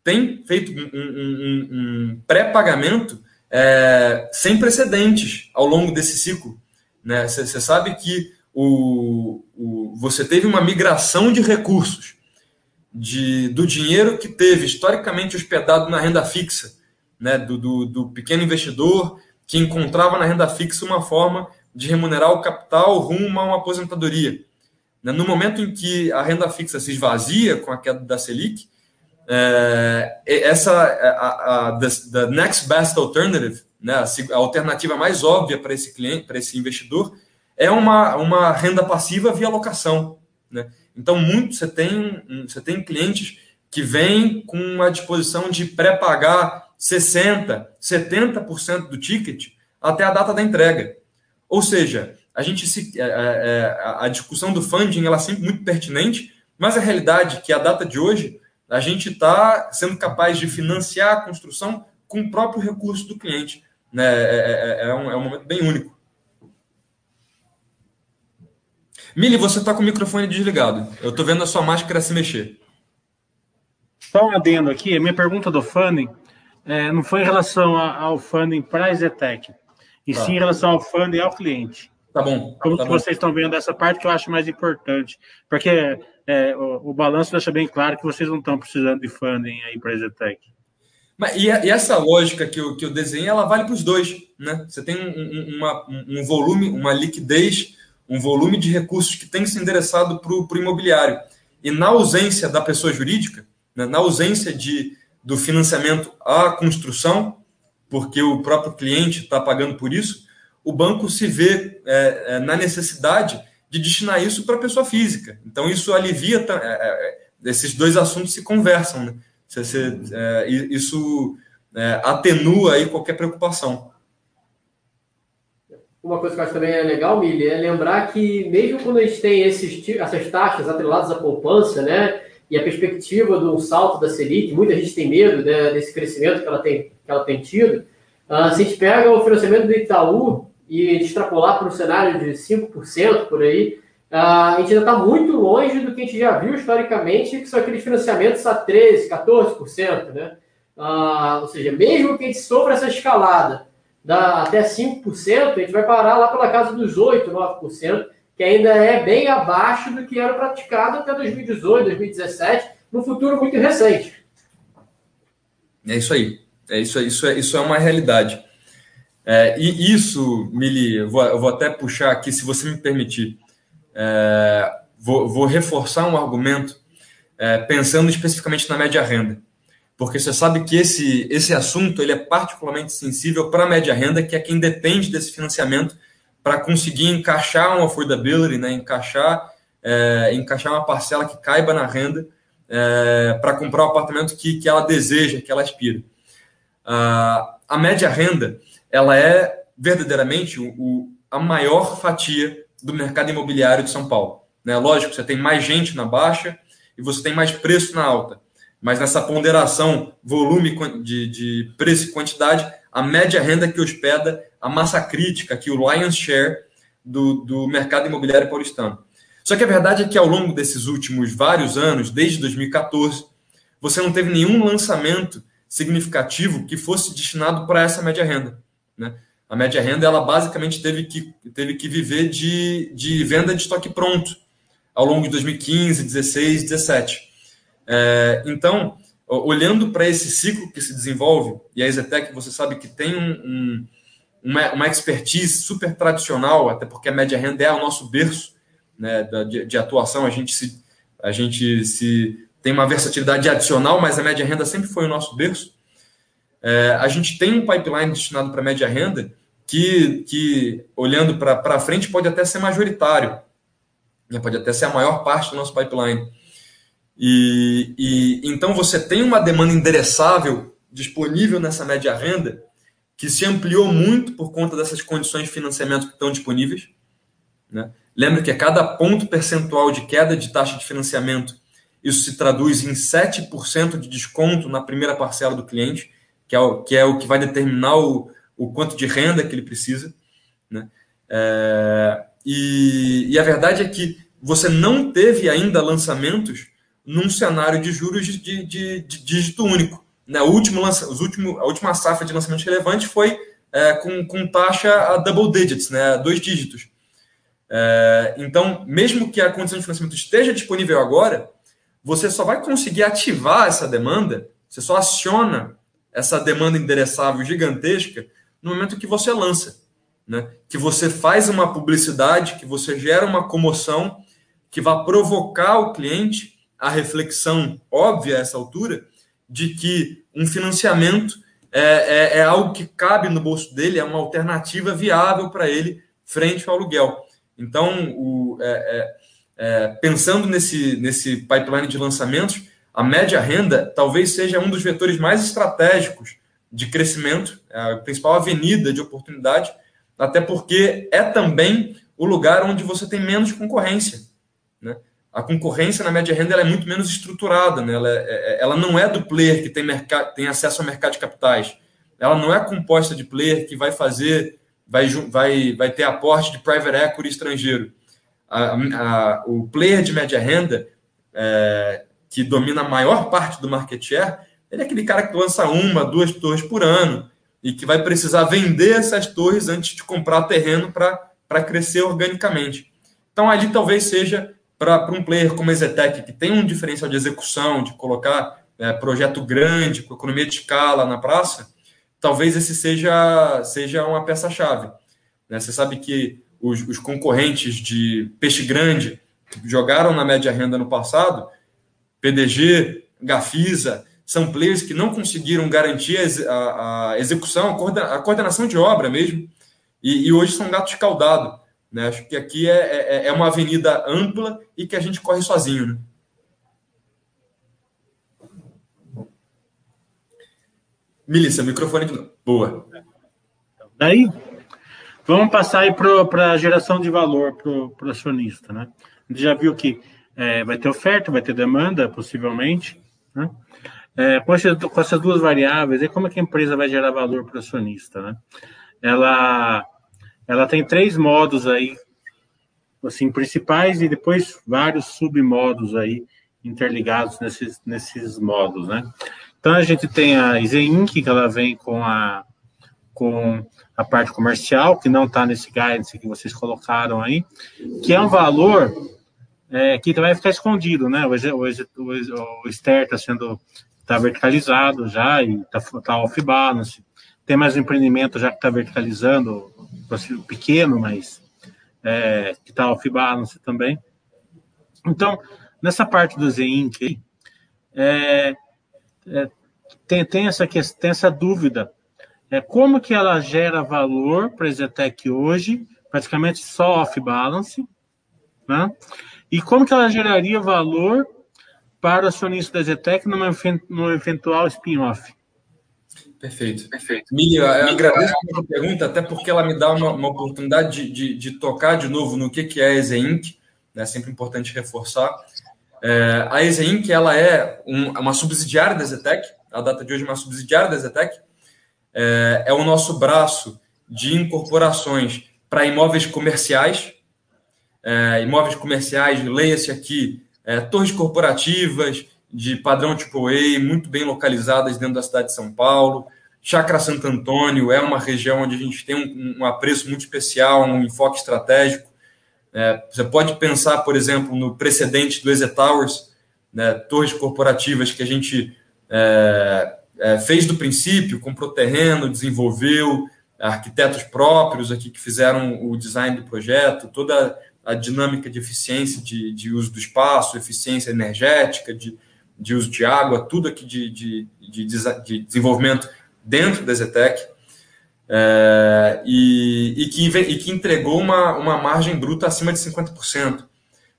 tem feito um, um, um, pré-pagamento é, sem precedentes ao longo desse ciclo. Você né? sabe que o, o, você teve uma migração de recursos de, do dinheiro que teve historicamente hospedado na renda fixa, né? do, do, do pequeno investidor que encontrava na renda fixa uma forma de remunerar o capital rumo a uma aposentadoria. Né? No momento em que a renda fixa se esvazia com a queda da Selic, é, essa a, a, the, next best alternative, né, a, alternativa mais óbvia para esse cliente, para esse investidor, é uma, uma renda passiva via locação. Né? Então, muito você tem, você tem clientes que vem com uma disposição de pré-pagar 60%, 70% do ticket até a data da entrega. Ou seja, a gente se, é, é, é, a discussão do funding ela é sempre muito pertinente, mas a realidade é que a data de hoje a gente está sendo capaz de financiar a construção com o próprio recurso do cliente. Né? É, é, é, um, é um momento bem único. Mili, você está com o microfone desligado. Eu estou vendo a sua máscara se mexer. Só um adendo aqui, a minha pergunta do funding é, não foi em relação ao funding para a Zetec, e tá. sim em relação ao funding ao cliente. Tá bom. Como tá bom. vocês estão vendo essa parte que eu acho mais importante, porque é, o, o, balanço deixa bem claro que vocês não estão precisando de funding aí para a Zetec. Mas, e, e, essa lógica que eu, que eu desenhei, ela vale para os dois. Né? Você tem um, uma, um volume, uma liquidez, um volume de recursos que tem que ser endereçado para o imobiliário. E na ausência da pessoa jurídica, né, na ausência de, do financiamento à construção, porque o próprio cliente está pagando por isso, o banco se vê é, é, na necessidade de destinar isso para a pessoa física. Então, isso alivia, é, é, esses dois assuntos se conversam. Né? É, isso é, atenua aí qualquer preocupação. Uma coisa que eu acho também é legal, Mili, é lembrar que mesmo quando a gente tem esses, essas taxas atreladas à poupança, né, e a perspectiva do salto da Selic, muita gente tem medo né, desse crescimento que ela tem, que ela tem tido, uh, se a gente pega o financiamento do Itaú e extrapolar para um cenário de 5% por aí, ah, a gente ainda está muito longe do que a gente já viu historicamente, que são aqueles financiamentos a 13%, 14%. Né? Uh, ou seja, mesmo que a gente sofra essa escalada da até 5%, a gente vai parar lá pela casa dos 8%, 9%, que ainda é bem abaixo do que era praticado até 2018, 2017, no futuro muito recente. É isso aí. É isso, isso, é, isso é uma realidade. É, e isso, Mili, eu vou, eu vou até puxar aqui, se você me permitir é, vou, vou, reforçar um argumento é, pensando especificamente na média renda, porque você sabe que esse, esse assunto ele é particularmente sensível para a média renda, que é quem depende desse financiamento para conseguir encaixar um affordability, né, encaixar, é, encaixar uma parcela que caiba na renda é, para comprar o apartamento que, que ela deseja, que ela aspira. Uh, a média renda ela é verdadeiramente o, o, a maior fatia do mercado imobiliário de São Paulo. Né? Lógico, você tem mais gente na baixa e você tem mais preço na alta. Mas nessa ponderação volume de, de preço e quantidade, a média renda que hospeda a massa crítica, aqui o lion's share do, do mercado imobiliário paulistano. Só que a verdade é que ao longo desses últimos vários anos, desde 2014, você não teve nenhum lançamento significativo que fosse destinado para essa média renda. Né? a média renda ela basicamente teve que, teve que viver de, de venda de estoque pronto ao longo de 2015, 16, 17. É, então, olhando para esse ciclo que se desenvolve, e a Exetec você sabe que tem um, um, uma, uma expertise super tradicional, até porque a média renda é o nosso berço né, de, de atuação, a gente, se, a gente se tem uma versatilidade adicional, mas a média renda sempre foi o nosso berço. É, a gente tem um pipeline destinado para média renda que, que olhando para frente, pode até ser majoritário, né? pode até ser a maior parte do nosso pipeline. E, e então você tem uma demanda endereçável disponível nessa média renda que se ampliou muito por conta dessas condições de financiamento que estão disponíveis. Né? Lembra que a cada ponto percentual de queda de taxa de financiamento, isso se traduz em 7% de desconto na primeira parcela do cliente, que é o que, é o que vai determinar o, o quanto de renda que ele precisa. Né? É, e, e, a verdade é que você não teve ainda lançamentos num cenário de juros de, de, de, de dígito único. Né? Último os último, a última safra de lançamentos relevante foi é, com, com taxa a double digits, né? dois dígitos. É, então, mesmo que a condição de financiamento esteja disponível agora, você só vai conseguir ativar essa demanda, você só aciona essa demanda endereçável gigantesca no momento que você lança, né? Que você faz uma publicidade, que você gera uma comoção que vai provocar o cliente a reflexão óbvia a essa altura de que um financiamento é, é, é algo que cabe no bolso dele, é uma alternativa viável para ele frente ao aluguel. Então, o, é, é, é, pensando nesse, nesse pipeline de lançamentos, a média renda talvez seja um dos vetores mais estratégicos de crescimento, a principal avenida de oportunidade, até porque é também o lugar onde você tem menos concorrência. Né? A concorrência na média renda é muito menos estruturada, né? ela, é, é, ela não é do player que tem, tem acesso ao mercado de capitais, ela não é composta de player que vai fazer, vai, vai, vai ter aporte de private equity estrangeiro. A, a, o player de média renda, é, que domina a maior parte do market share, ele é aquele cara que lança uma, duas torres por ano e que vai precisar vender essas torres antes de comprar terreno para crescer organicamente. Então, ali talvez seja para um player como a Zetec, que tem um diferencial de execução, de colocar é, projeto grande, com economia de escala na praça, talvez esse seja, seja uma peça-chave. Né? Você sabe que os, os, concorrentes de peixe grande jogaram na média renda no passado, PDG, Gafisa, são players que não conseguiram garantir a, a execução, a coordenação de obra mesmo, e, e hoje são gatos escaldados. Né? Acho que aqui é, é, é, uma avenida ampla e que a gente corre sozinho. Né? Milícia, microfone de novo. Boa. Daí, vamos passar aí para a geração de valor para o acionista. Né? A gente já viu que é, vai ter oferta, vai ter demanda, possivelmente. Né? É, com, essas, com, essas, duas variáveis, aí como é que a empresa vai gerar valor para o acionista? Né? Ela, ela tem três modos aí, assim, principais e depois vários submodos aí interligados nesses, nesses modos, né? Então a gente tem a Inc, que ela vem com a com a parte comercial, que não está nesse guidance que vocês colocaram aí, que é um valor é, que vai ficar escondido, né? O, o, o, o Ster está sendo está verticalizado já e está tá off-balance. Tem mais um empreendimento já que está verticalizando, pequeno, mas é, que está off-balance também. Então, nessa parte do Z-Inc, é, é, tem, tem, essa, tem essa dúvida. É, como que ela gera valor para a Zetec hoje, praticamente só off-balance, né? E como que ela geraria valor para o acionista da Zetec numa, numa eventual spin-off. Perfeito. Perfeito. Miriam, eu agradeço a pergunta, até porque ela me dá uma, uma oportunidade de, de, de, tocar de novo no que, que é a EZE Inc. É sempre importante reforçar. É, a EZE Inc. ela é um, uma subsidiária da Zetec, a data de hoje é uma subsidiária da Zetec. É, é o nosso braço de incorporações para imóveis comerciais. É, imóveis comerciais, leia-se aqui é, torres corporativas de padrão AAA, muito bem localizadas dentro da cidade de São Paulo. Chácara Santo Antônio é uma região onde a gente tem um, um apreço muito especial, um enfoque estratégico. É, você pode pensar, por exemplo, no precedente do Eze Towers, né, torres corporativas que a gente é, é, fez do princípio, comprou terreno, desenvolveu, arquitetos próprios aqui que fizeram o design do projeto, toda a dinâmica de eficiência de, de uso do espaço, eficiência energética, de, de uso de água, tudo aqui de, de, de, de desenvolvimento dentro da Zetec, é, e, e, que, e que entregou uma, uma margem bruta acima de 50%,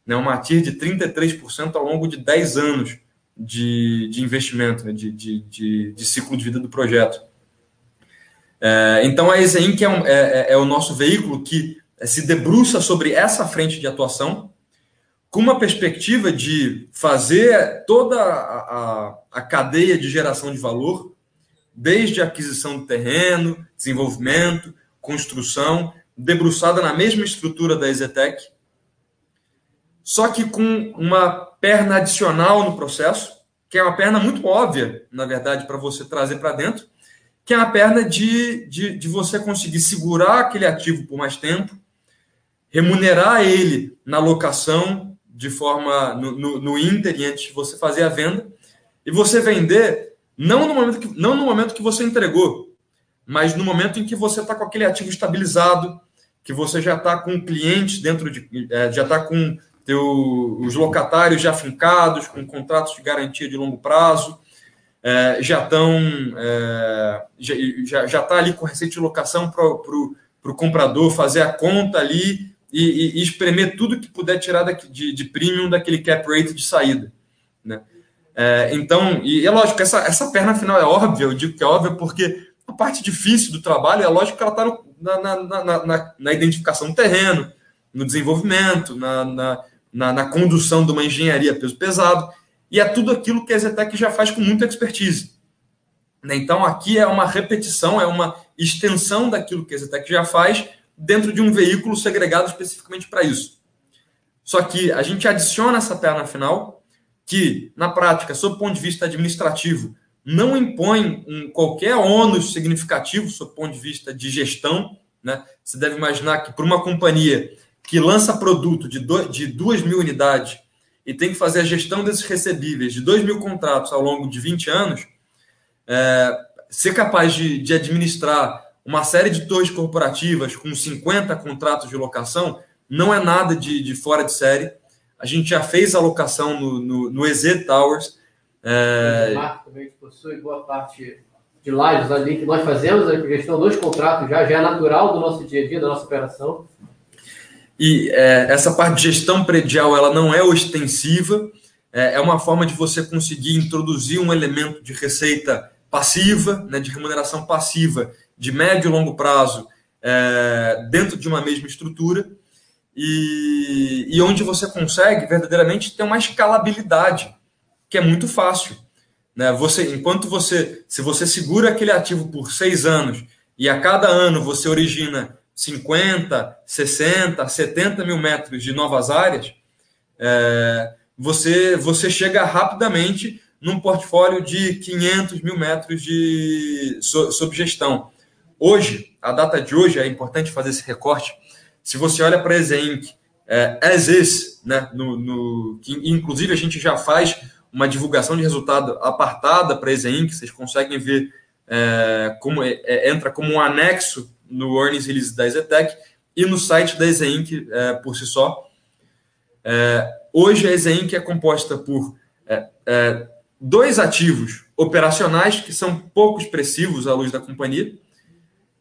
né, uma TIR de 33% ao longo de 10 anos de, de investimento, né, de, de, de, de, ciclo de vida do projeto. É, então, a EZINC é, um, é, é, é o nosso veículo que se debruça sobre essa frente de atuação, com uma perspectiva de fazer toda a, a, a cadeia de geração de valor, desde a aquisição do terreno, desenvolvimento, construção, debruçada na mesma estrutura da Exetec, só que com uma perna adicional no processo, que é uma perna muito óbvia, na verdade, para você trazer para dentro, que é a perna de, de, de você conseguir segurar aquele ativo por mais tempo, remunerar ele na locação de forma no, no, no Inter antes de você fazer a venda. E você vender não no momento que, não no momento que você entregou, mas no momento em que você está com aquele ativo estabilizado, que você já está com clientes dentro de, é, já está com teu, os locatários já fincados, com contratos de garantia de longo prazo, é, já estão é, já está ali com receita de locação para o comprador fazer a conta ali e, e, espremer tudo que puder tirar daqui, de, de premium daquele cap rate de saída. Né? É, então, e é lógico, essa, essa perna final é óbvia, eu digo que é óbvia porque a parte difícil do trabalho é lógico que ela está na, na, na, na, na identificação do terreno, no desenvolvimento, na, na, na, na, condução de uma engenharia peso pesado, e é tudo aquilo que a Zetec já faz com muita expertise. Né? Então, aqui é uma repetição, é uma extensão daquilo que a Zetec já faz dentro de um veículo segregado especificamente para isso. Só que a gente adiciona essa perna final, que, na prática, sob o ponto de vista administrativo, não impõe um, qualquer ônus significativo sob o ponto de vista de gestão. Né? Você deve imaginar que para uma companhia que lança produto de, do, de 2 mil unidades e tem que fazer a gestão desses recebíveis de 2 mil contratos ao longo de 20 anos, é, ser capaz de, de administrar uma série de torres corporativas com 50 contratos de locação não é nada de, de fora de série. A gente já fez a locação no, no, no EZ Towers. É... O também possui boa parte de lives ali que nós fazemos, a gestão dos contratos já, já é natural do nosso dia a dia, da nossa operação. E é, essa parte de gestão predial ela não é ostensiva, é, é uma forma de você conseguir introduzir um elemento de receita passiva, né, de remuneração passiva, de médio e longo prazo, é, dentro de uma mesma estrutura, e, e onde você consegue verdadeiramente ter uma escalabilidade, que é muito fácil. Né? Você, enquanto você, se você segura aquele ativo por seis anos e a cada ano você origina 50, 60, 70 mil metros de novas áreas, é, você, você chega rapidamente num portfólio de 500 mil metros de sob gestão. Hoje, a data de hoje, é importante fazer esse recorte. Se você olha para a Exeinc, é, as is, né, no, no, que inclusive a gente já faz uma divulgação de resultado apartada para a Exeinc, vocês conseguem ver é, como é, é, entra como um anexo no earnings release da Ezetec e no site da Exeinc é, por si só. É, hoje a Exeinc é composta por é, dois ativos operacionais que são pouco expressivos à luz da companhia,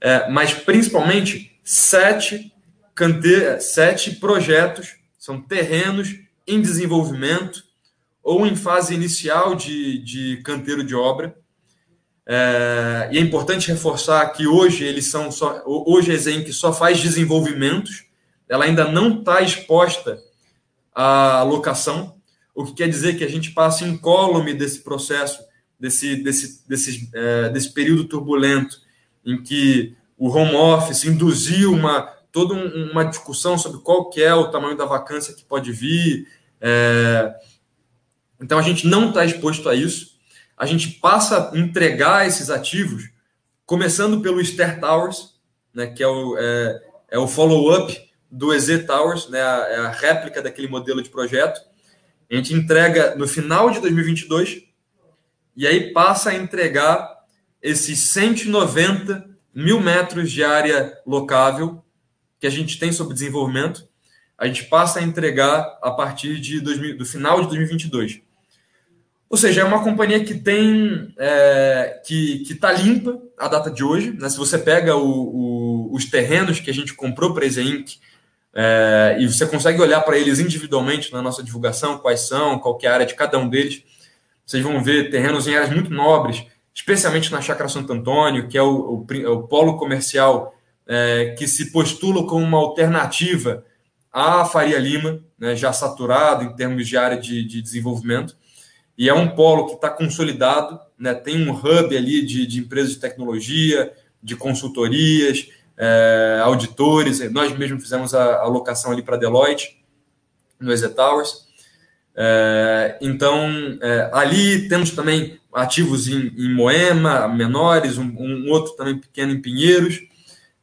é, mas principalmente sete, cante sete projetos, são terrenos em desenvolvimento ou em fase inicial de, de canteiro de obra, é, e é importante reforçar que hoje eles são só, hoje a Exenc só faz desenvolvimentos, ela ainda não está exposta à locação, o que quer dizer que a gente passa incólume desse processo, desse, desse, desse, é, desse período turbulento, em que o home office induziu uma, toda uma discussão sobre qual que é o tamanho da vacância que pode vir. É, então a gente não está exposto a isso a gente passa a entregar esses ativos, começando pelo Ster Towers, né, que é o, é, é o follow-up do EZ Towers, né, a, é a réplica daquele modelo de projeto. A gente entrega no final de 2022 e aí passa a entregar esses 190 mil metros de área locável que a gente tem sobre desenvolvimento. A gente passa a entregar a partir de 2000, do final de 2022. Ou seja, é uma companhia que tem é, que está limpa a data de hoje. Né? Se você pega o, o, os terrenos que a gente comprou para a Inc., é, e você consegue olhar para eles individualmente na nossa divulgação, quais são, qual é a área de cada um deles, vocês vão ver terrenos em áreas muito nobres, especialmente na Chácara Santo Antônio, que é o, o, o polo comercial é, que se postula como uma alternativa à Faria Lima, né, já saturado em termos de área de, de desenvolvimento e é um polo que está consolidado, né? tem um hub ali de, de empresas de tecnologia, de consultorias, é, auditores. Nós mesmos fizemos a alocação ali para Deloitte, no EZ Towers. É, então, é, ali temos também ativos em, em Moema, menores, um, um, outro também pequeno em Pinheiros,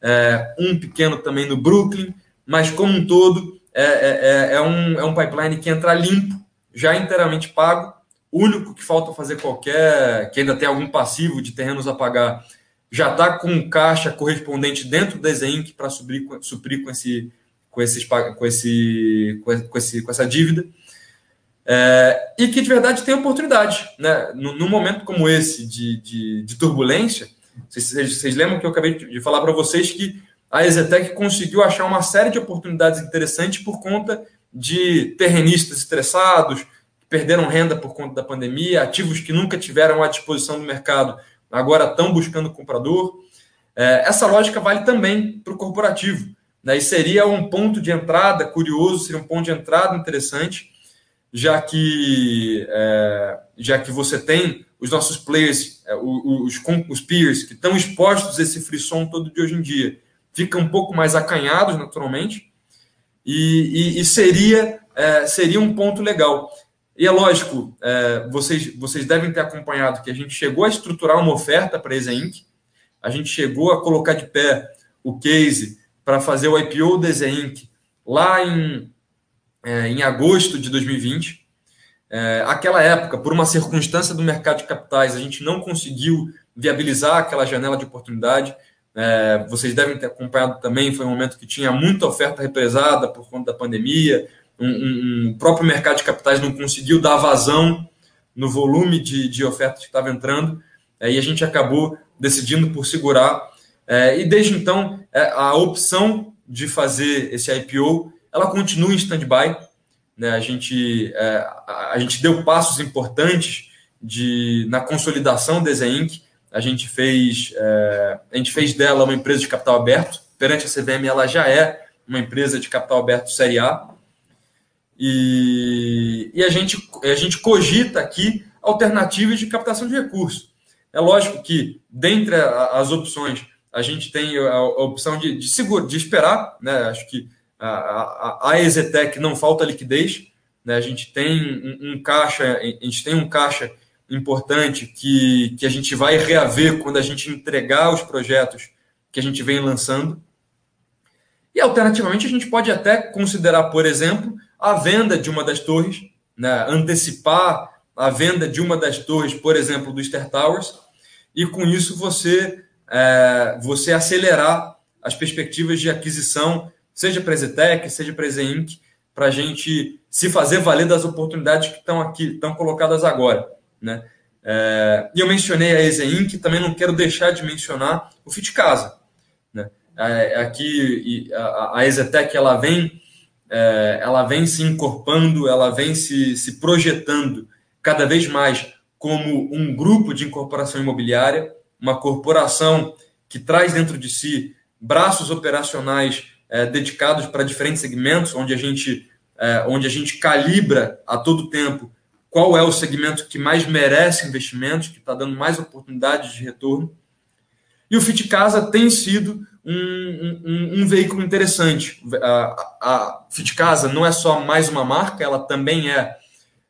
é, um pequeno também no Brooklyn, mas como um todo, é, é, é, um, é um pipeline que entra limpo, já inteiramente pago, o único que falta fazer qualquer, que ainda tem algum passivo de terrenos a pagar, já está com caixa correspondente dentro da Zenc para suprir, suprir com, esse, com, esses, com, esse, com, esse, com essa dívida. É, e que de verdade tem oportunidade. Né? Num momento como esse de, de, de turbulência, vocês, vocês, lembram que eu acabei de falar para vocês que a Exetec conseguiu achar uma série de oportunidades interessantes por conta de terrenistas estressados, perderam renda por conta da pandemia, ativos que nunca tiveram à disposição do mercado, agora estão buscando comprador. É, essa lógica vale também para o corporativo. Né? E seria um ponto de entrada curioso, seria um ponto de entrada interessante, já que, é, já que você tem os nossos players, é, os, os peers, que estão expostos a esse frisson todo de hoje em dia, ficam um pouco mais acanhados, naturalmente, e, e, e seria, é, seria um ponto legal. E é lógico, é, vocês, vocês devem ter acompanhado que a gente chegou a estruturar uma oferta para a Inc., a gente chegou a colocar de pé o case para fazer o IPO da Inc. lá em, é, em agosto de 2020. É, aquela época, por uma circunstância do mercado de capitais, a gente não conseguiu viabilizar aquela janela de oportunidade. É, vocês devem ter acompanhado também, foi um momento que tinha muita oferta represada por conta da pandemia, um, um, um próprio mercado de capitais não conseguiu dar vazão no volume de, de ofertas que estava entrando, é, e a gente acabou decidindo por segurar. É, e desde então, é, a opção de fazer esse IPO, ela continua em stand-by. Né? A, gente, é, a, gente deu passos importantes de, na consolidação da Inc. A gente fez é, a gente fez dela uma empresa de capital aberto. Perante a CVM, ela já é uma empresa de capital aberto Série A. E, e a, gente, a gente cogita aqui alternativas de captação de recursos. É lógico que, dentre as opções, a gente tem a, opção de, de, de esperar, né? Acho que a, a, a Exetec não falta liquidez, né? A gente tem um, um, caixa, a gente tem um caixa importante que, que a gente vai reaver quando a gente entregar os projetos que a gente vem lançando. E alternativamente a gente pode até considerar, por exemplo, a venda de uma das torres, né, antecipar a venda de uma das torres, por exemplo, do Star Towers, e com isso você, é, você acelerar as perspectivas de aquisição, seja Zetec, seja para a Inc., para a gente se fazer valer das oportunidades que estão aqui, estão colocadas agora. Né? É, e eu mencionei a Eze Inc., também não quero deixar de mencionar o Fit Casa. Né? É, aqui a, a ela vem é, ela vem se incorporando, ela vem se, se projetando cada vez mais como um grupo de incorporação imobiliária, uma corporação que traz dentro de si braços operacionais é, dedicados para diferentes segmentos, onde a gente é, onde a gente calibra a todo tempo qual é o segmento que mais merece investimentos, que está dando mais oportunidades de retorno. E o Fit Casa tem sido um, um, um veículo interessante. A, a Fit Casa não é só mais uma marca, ela também é,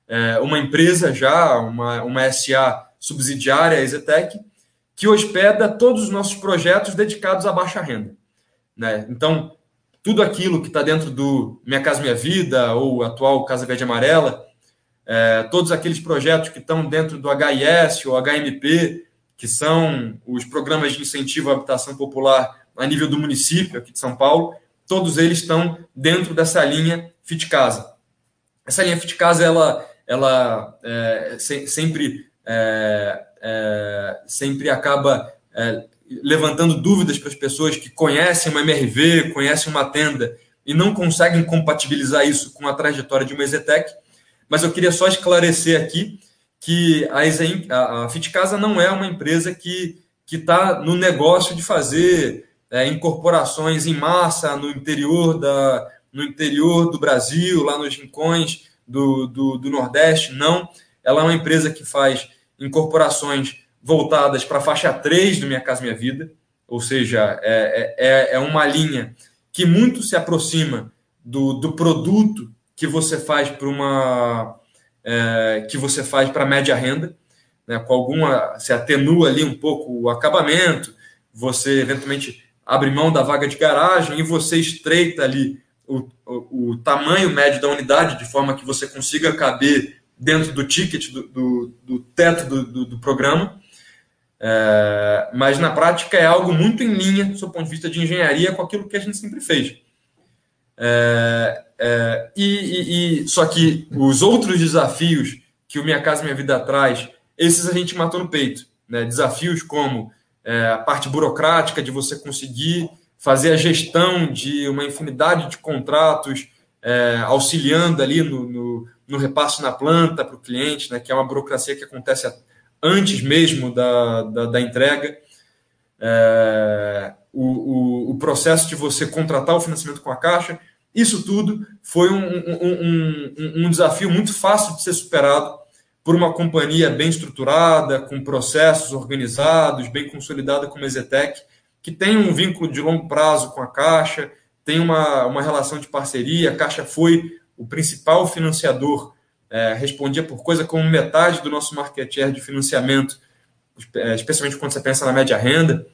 é uma empresa já, uma, uma SA subsidiária, a Exetec, que hospeda todos os nossos projetos dedicados à baixa renda. Né? Então, tudo aquilo que está dentro do Minha Casa Minha Vida ou atual Casa Verde Amarela, é, todos aqueles projetos que estão dentro do HIS ou HMP, que são os programas de incentivo à habitação popular a nível do município aqui de São Paulo, todos eles estão dentro dessa linha Fit Casa. Essa linha Fit Casa, ela, ela é, se, sempre, é, é, sempre acaba é, levantando dúvidas para as pessoas que conhecem uma MRV, conhecem uma tenda e não conseguem compatibilizar isso com a trajetória de uma Exetec. Mas eu queria só esclarecer aqui que a, Ezen, a, a Fit Casa não é uma empresa que está no negócio de fazer é, incorporações em massa no interior, da, no interior do Brasil, lá nos rincões do, do, do Nordeste. Não. Ela é uma empresa que faz incorporações voltadas para a faixa 3 do Minha Casa Minha Vida, ou seja, é, é, é uma linha que muito se aproxima do, do produto que você faz para uma é, que você faz para média renda, né, com alguma se atenua ali um pouco o acabamento, você eventualmente abre mão da vaga de garagem e você estreita ali o, o, o tamanho médio da unidade de forma que você consiga caber dentro do ticket, do, do, do teto do, do, do programa. É, mas na prática é algo muito em linha, do seu ponto de vista de engenharia, com aquilo que a gente sempre fez. É, é, e, e, e, só que os outros desafios que o Minha Casa Minha Vida traz, esses a gente matou no peito. Né? Desafios como é, a parte burocrática de você conseguir fazer a gestão de uma infinidade de contratos, é, auxiliando ali no, no, no repasse na planta para o cliente, né, que é uma burocracia que acontece antes mesmo da, da, da entrega. É, o, o, o, processo de você contratar o financiamento com a Caixa, isso tudo foi um, um, um, um desafio muito fácil de ser superado por uma companhia bem estruturada, com processos organizados, bem consolidada como a Exetec, que tem um vínculo de longo prazo com a Caixa, tem uma, uma relação de parceria. A Caixa foi o principal financiador, é, respondia por coisa como metade do nosso market share de financiamento, é, especialmente quando você pensa na média renda.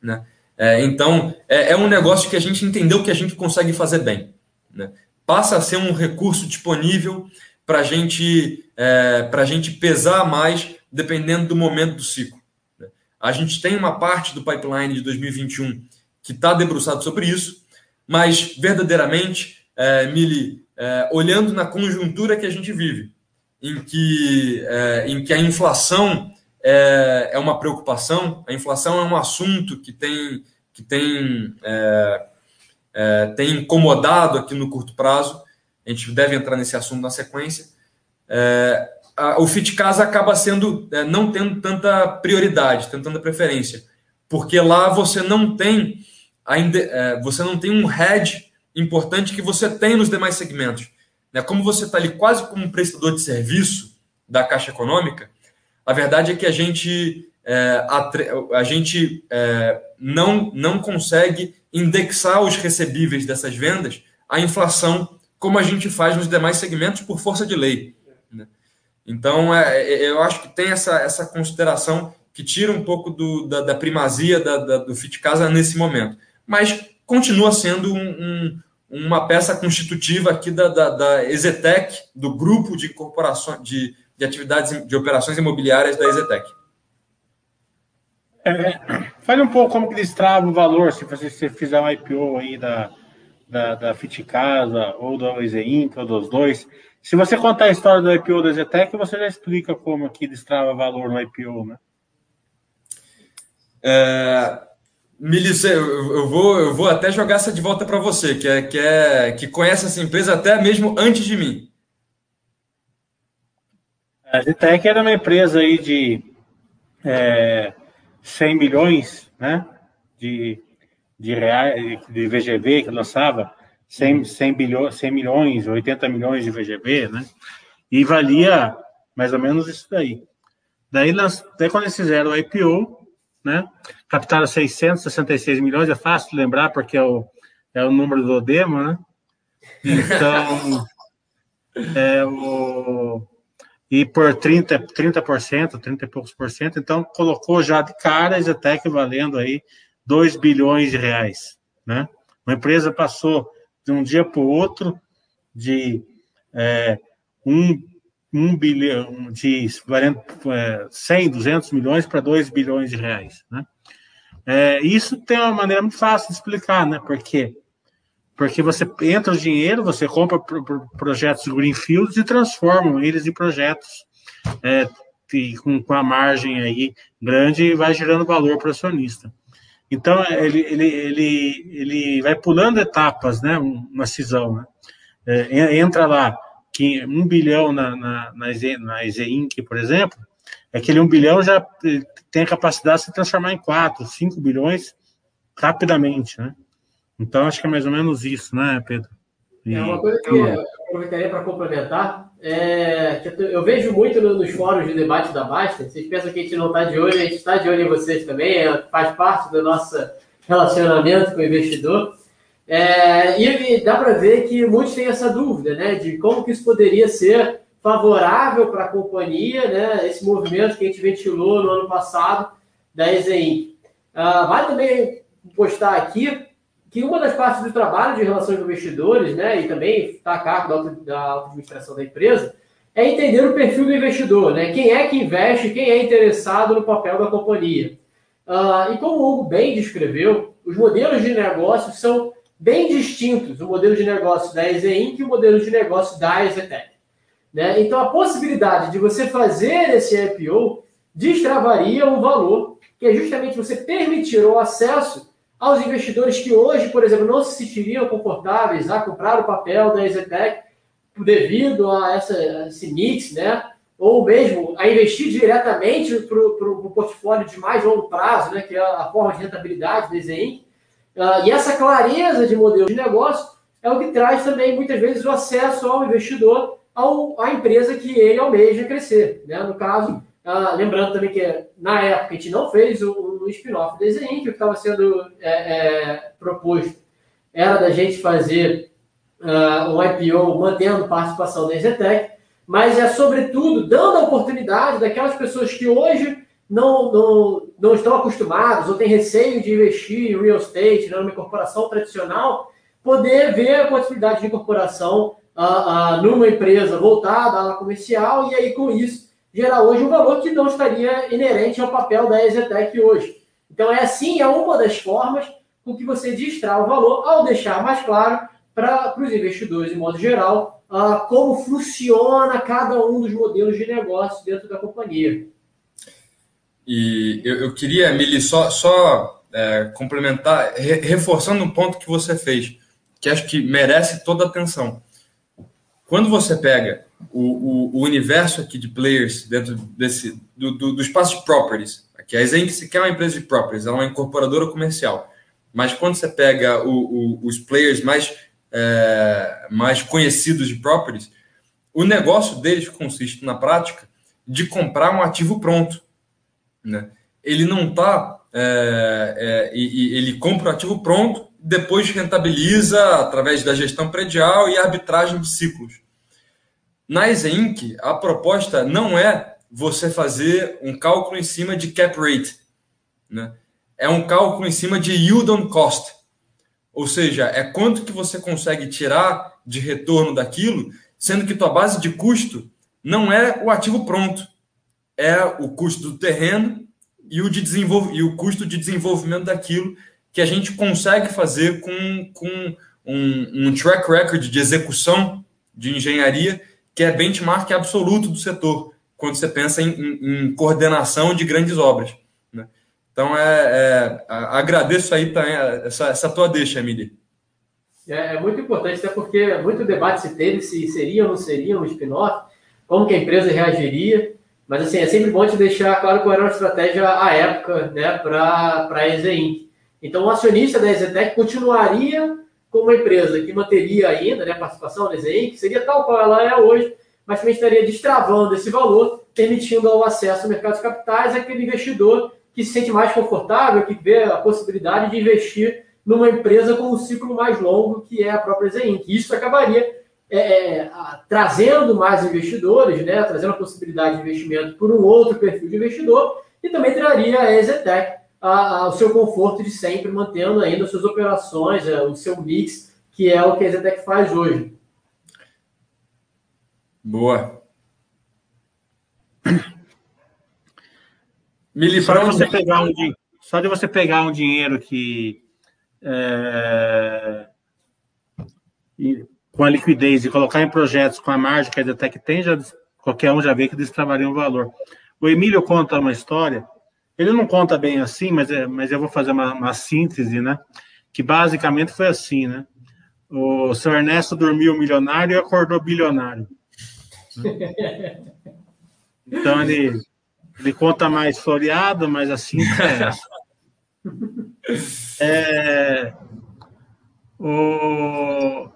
Né? É, então, é, é, um negócio que a gente entendeu que a gente consegue fazer bem. Né? Passa a ser um recurso disponível para gente, é, a gente pesar mais dependendo do momento do ciclo. Né? A gente tem uma parte do pipeline de 2021 que está debruçado sobre isso, mas verdadeiramente, é, Mili, é, olhando na conjuntura que a gente vive, em que, é, em que a inflação é, é uma preocupação, a inflação é um assunto que tem, que tem, é, é, tem incomodado aqui no curto prazo, a gente deve entrar nesse assunto na sequência. É, o Fit Casa acaba sendo, não tendo tanta prioridade, tendo tanta preferência, porque lá você não tem ainda, você não tem um head importante que você tem nos demais segmentos. Né? Como você está ali quase como um prestador de serviço da Caixa Econômica, a verdade é que a gente, é, a, a, gente é, não, não consegue indexar os recebíveis dessas vendas à inflação como a gente faz nos demais segmentos por força de lei. Né? Então, é, é eu acho que tem essa, essa consideração que tira um pouco do, da, da primazia da, da, do FIT Casa nesse momento. Mas continua sendo um, um uma peça constitutiva aqui da, da, da Exetec, do grupo de incorporação de, de atividades de operações imobiliárias da Exetec. É, fale um pouco como que destrava o valor se você, se fizer um IPO aí da, da, da Fit Casa ou da Exeinc ou dos dois. Se você contar a história do IPO da Exetec, você já explica como que destrava valor no IPO, né? É, Milice, eu vou, eu vou até jogar essa de volta para você, que, é, que, é, que conhece essa empresa até mesmo antes de mim. A Zitec era uma empresa aí de é, 100 milhões né, de, de reais de VGV que lançava 100, 100, bilhões, 100 milhões, 80 milhões de VGV, né? E valia mais ou menos isso daí. Daí, daí quando eles fizeram o IPO, né? Captaram 666 milhões, é fácil de lembrar porque é o, é o número do demo, né? Então, é o, e por 30, 30%, 30 e poucos por cento, então colocou já de cara a Zetec valendo aí 2 bilhões de reais, né? Uma empresa passou de um dia para o outro de é, um um bilhão de 100, 200 é, milhões para 2 bilhões de reais, né? É, isso tem uma maneira muito fácil de explicar, né? Por quê? Porque você entra o dinheiro, você compra projetos greenfields e transforma eles em projetos é, com, com a margem aí grande e vai gerando valor para o acionista. Então, ele, ele, ele, ele vai pulando etapas, né? Uma cisão, né? É, entra lá que um bilhão na, na, na, na Inc., por exemplo, aquele um bilhão já tem a capacidade de se transformar em quatro, cinco bilhões rapidamente, né? Então, acho que é mais ou menos isso, né, Pedro? E... É uma coisa que eu aproveitaria para complementar, é, eu vejo muito nos fóruns de debate da Basta, vocês pensam que a gente não está de olho, a gente está de olho em vocês também, é, faz parte do nosso relacionamento com o investidor, é, e dá para ver que muitos têm essa dúvida, né, de como que isso poderia ser favorável para a companhia, né, esse movimento que a gente ventilou no ano passado da EZI. Ah, vai também postar aqui que uma das partes do trabalho de relações com investidores, né, e também está a cargo da, da administração da empresa, é entender o perfil do investidor, né? Quem é que investe, quem é interessado no papel da companhia. Uh, e como o Hugo bem descreveu, os modelos de negócio são bem distintos o modelo de negócio da EZINC e o modelo de negócio da EZTEC. Né? Então, a possibilidade de você fazer esse IPO destravaria o valor, que é justamente você permitir o acesso aos investidores que hoje, por exemplo, não se sentiriam confortáveis a comprar o papel da EZTEC devido a, essa, a esse mix, né? ou mesmo a investir diretamente para o portfólio de mais longo prazo, né? que é a forma de rentabilidade do EZEIN. Uh, e essa clareza de modelo de negócio é o que traz também, muitas vezes, o acesso ao investidor ao, à empresa que ele almeja crescer. Né? No caso, ah, lembrando também que na época a gente não fez o, o spin-off Exein, que o que estava sendo é, é, proposto era da gente fazer uh, um IPO mantendo participação da Exetec, mas é sobretudo dando a oportunidade daquelas pessoas que hoje não, não, não estão acostumadas ou têm receio de investir em real estate, né, numa incorporação tradicional, poder ver a possibilidade de incorporação uh, uh, numa empresa voltada à comercial e aí com isso gerar hoje um valor que não estaria inerente ao papel da Exetec hoje. Então, é assim, é uma das formas com que você distrai o valor, ao deixar mais claro para os investidores, de modo geral, uh, como funciona cada um dos modelos de negócio dentro da companhia. E eu, eu queria, Mili, só, só é, complementar, re, reforçando um ponto que você fez, que acho que merece toda a atenção. Quando você pega o, o, o, universo aqui de players dentro desse do, do, do espaço de properties. Aqui a Zenk se quer uma empresa de properties, ela é uma incorporadora comercial. Mas quando você pega o, os players mais, é, mais conhecidos de properties, o negócio deles consiste na prática de comprar um ativo pronto. Né? Ele não está. É, é, ele compra o ativo pronto, depois rentabiliza através da gestão predial e arbitragem de ciclos. Na Inc., a proposta não é você fazer um cálculo em cima de cap rate. Né? É um cálculo em cima de yield on cost. Ou seja, é quanto que você consegue tirar de retorno daquilo, sendo que tua base de custo não é o ativo pronto. É o custo do terreno e o, de desenvolv... e o custo de desenvolvimento daquilo que a gente consegue fazer com, com um, um track record de execução de engenharia que é benchmark absoluto do setor, quando você pensa em, em, em coordenação de grandes obras. Né? Então, é, é, agradeço aí tá, essa, essa tua deixa, Emily. É, é, muito importante, até porque muito debate se teve se seria ou não seria um spin-off, como que a empresa reagiria, mas assim, é sempre bom te deixar claro qual era a estratégia à época né, para a EZ Então, o acionista da EZTEC continuaria como uma empresa que manteria ainda né, a participação EZEM, que seria tal qual ela é hoje, mas também estaria destravando esse valor, permitindo ao acesso ao mercado de capitais àquele investidor que se sente mais confortável, que vê a possibilidade de investir numa empresa com um ciclo mais longo, que é a própria Zenc. Isso acabaria é, é, trazendo mais investidores, né, trazendo a possibilidade de investimento por um outro perfil de investidor, e também traria a Exetec a, o seu conforto de sempre, mantendo ainda suas operações, é, o seu mix, que é o que a Zetec faz hoje. Boa. Mili, só de você pegar um só de você pegar um dinheiro que é, com a liquidez e colocar em projetos com a margem que a Zetec tem, já, qualquer um já vê que destravaria um valor. O Emílio conta uma história ele não conta bem assim, mas, é, mas eu vou fazer uma, uma síntese, né? Que basicamente foi assim, né? O seu Ernesto dormiu milionário e acordou bilionário. Então ele, ele conta mais floreado, mas assim é. É, o,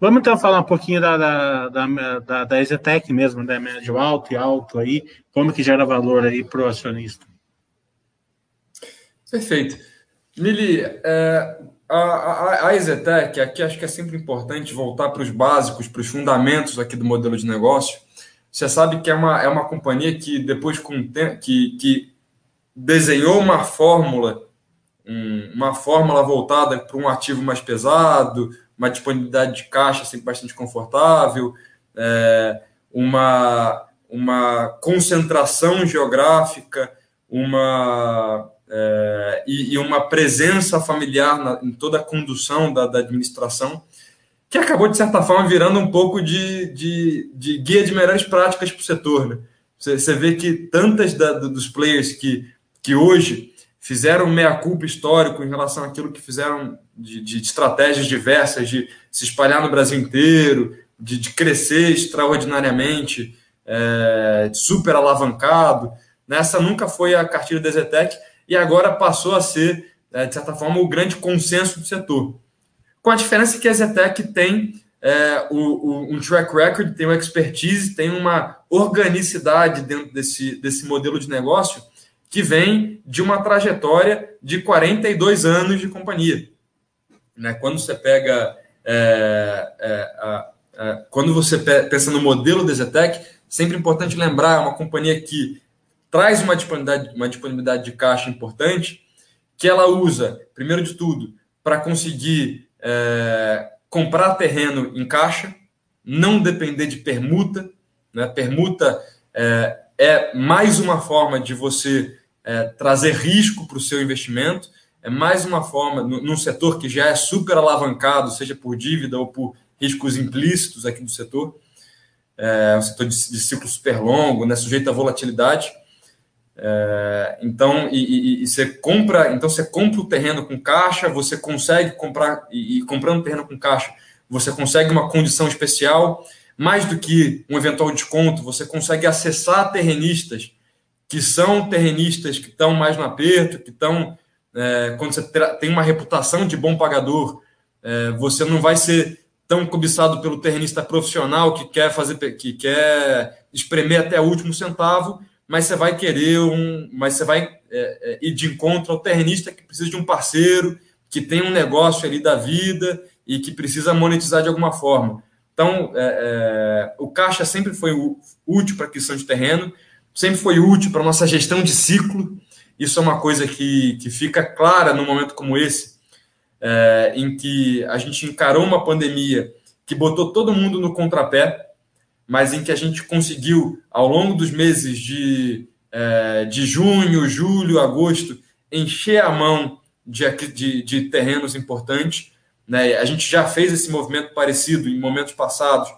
vamos então falar um pouquinho da, da, da, da, da Exetec mesmo, né? Médio alto e alto aí, como que gera valor aí para o acionista. Perfeito. Lili, é, a, a, a Exetec, aqui acho que é sempre importante voltar para os básicos, para os fundamentos aqui do modelo de negócio. Você sabe que é uma, é uma companhia que depois com que, que desenhou uma fórmula, um, uma fórmula voltada para um ativo mais pesado, uma disponibilidade de caixa sempre bastante confortável, é, uma, uma concentração geográfica, uma é, e, e, uma presença familiar na, em toda a condução da, da, administração, que acabou, de certa forma, virando um pouco de, de, de guia de melhores práticas para o setor. Né? Você, você, vê que tantas da, dos players que, que hoje fizeram meia-culpa histórico em relação àquilo que fizeram de, de, estratégias diversas, de se espalhar no Brasil inteiro, de, de crescer extraordinariamente, é, super alavancado. Essa nunca foi a cartilha da Zetec e agora passou a ser, é, de certa forma, o grande consenso do setor. Com a diferença que a Zetec tem é, o, o, um track record, tem uma expertise, tem uma organicidade dentro desse, desse modelo de negócio que vem de uma trajetória de 42 anos de companhia. Né? Quando você pega. É, é, a, a, quando você pensa no modelo da Zetec, sempre importante lembrar, é uma companhia que traz uma disponibilidade, uma disponibilidade de caixa importante, que ela usa, primeiro de tudo, para conseguir é, comprar terreno em caixa, não depender de permuta. Né? Permuta é, é mais uma forma de você é, trazer risco para o seu investimento, é mais uma forma, num setor que já é super alavancado, seja por dívida ou por riscos implícitos aqui do setor, é um setor de, de ciclo super longo, né, sujeito à volatilidade. É, então, e, e, e, você compra, então você compra o terreno com caixa, você consegue comprar e, e, comprando terreno com caixa, você consegue uma condição especial, mais do que um eventual desconto, você consegue acessar terrenistas que são terrenistas que estão mais no aperto, que estão é, quando você tem uma reputação de bom pagador, é, você não vai ser tão cobiçado pelo terrenista profissional que quer fazer, que quer espremer até o último centavo mas você vai querer um. Mas você vai é, é, ir de encontro ao terrenista que precisa de um parceiro, que tem um negócio ali da vida e que precisa monetizar de alguma forma. Então, é, é o caixa sempre foi útil para aquisição de terreno, sempre foi útil para nossa gestão de ciclo. Isso é uma coisa que, que fica clara num momento como esse, é, em que a gente encarou uma pandemia que botou todo mundo no contrapé mas em que a gente conseguiu, ao longo dos meses de, é, de junho, julho, agosto, encher a mão de, de, de terrenos importantes. Né? A gente já fez esse movimento parecido em momentos passados,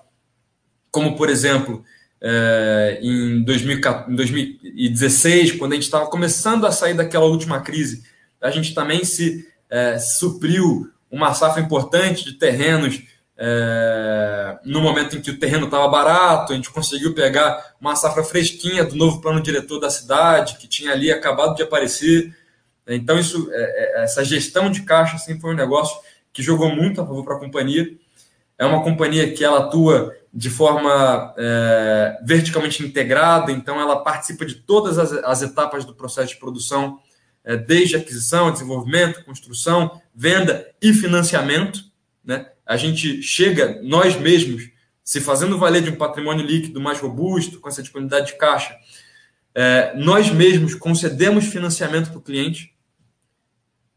como, por exemplo, é, em, 2016, quando a gente estava começando a sair daquela última crise, a gente também se é, supriu uma safra importante de terrenos é, no momento em que o terreno estava barato, a gente conseguiu pegar uma safra fresquinha do novo plano diretor da cidade, que tinha ali acabado de aparecer. Então, isso, essa gestão de caixa assim, foi um negócio que jogou muito a favor para a companhia. É uma companhia que ela atua de forma é, verticalmente integrada, então ela participa de todas as, as etapas do processo de produção, é, desde aquisição, desenvolvimento, construção, venda e financiamento. Né? a gente chega, nós mesmos, se fazendo valer de um patrimônio líquido mais robusto, com essa disponibilidade de caixa, é, nós mesmos concedemos financiamento para o cliente.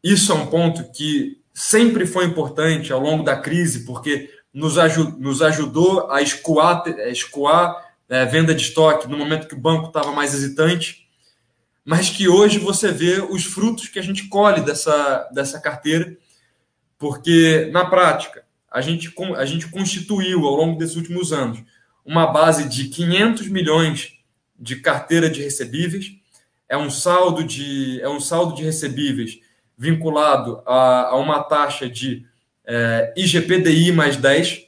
Isso é um ponto que sempre foi importante ao longo da crise, porque nos, aju nos ajudou a escoar, escoar é, venda de estoque no momento que o banco estava mais hesitante, mas que hoje você vê os frutos que a gente colhe dessa, dessa carteira, porque na prática, a gente, a gente constituiu ao longo desses últimos anos uma base de 500 milhões de carteira de recebíveis, é um saldo de, é um saldo de recebíveis vinculado a, a uma taxa de é, IGPDI mais 10,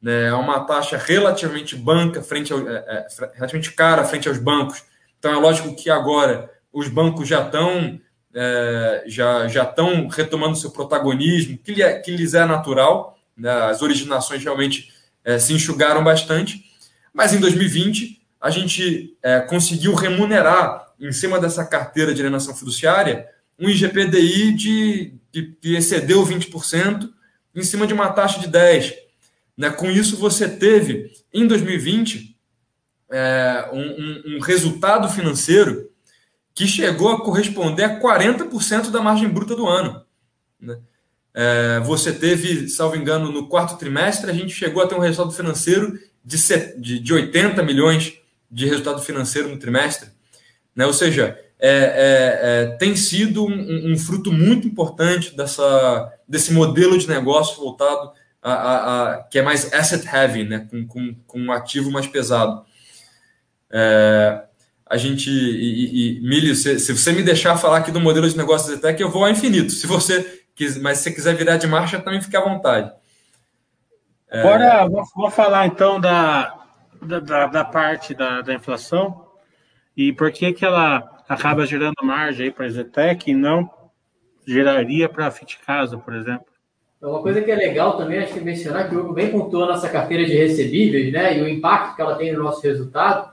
né, é uma taxa relativamente banca frente ao, é, é, relativamente cara frente aos bancos. Então é lógico que agora os bancos já estão é, já já estão retomando seu protagonismo, que, lhe é, que lhes é natural. Né? As originações realmente é, se enxugaram bastante. Mas em 2020, a gente conseguiu remunerar, em cima dessa carteira de alienação fiduciária, um IGPDI de, que, que excedeu 20%, em cima de uma taxa de 10%. Né? Com isso, você teve, em 2020, é, um, um, um resultado financeiro que chegou a corresponder a 40% da margem bruta do ano. Né? É, você teve, salvo engano, no quarto trimestre, a gente chegou a ter um resultado financeiro de, de, de 80 milhões de resultado financeiro no trimestre. Né? Ou seja, é, é, é, tem sido um, um, fruto muito importante dessa, desse modelo de negócio voltado a, a, a que é mais asset heavy, né? com, com, com um ativo mais pesado. É, a gente. E, e, Milho, se, se, você me deixar falar aqui do modelo de negócio da eu vou ao infinito. Se você mas se você quiser virar de marcha, também fique à vontade. Agora, é... vou, vou, falar então da, da, da parte da, da, inflação e por que, que ela acaba gerando margem para a Zetec e não geraria para a Fit Casa, por exemplo. Então, uma coisa que é legal também, acho que mencionar, que o Hugo bem pontuou a nossa carteira de recebíveis, né, e o impacto que ela tem no nosso resultado,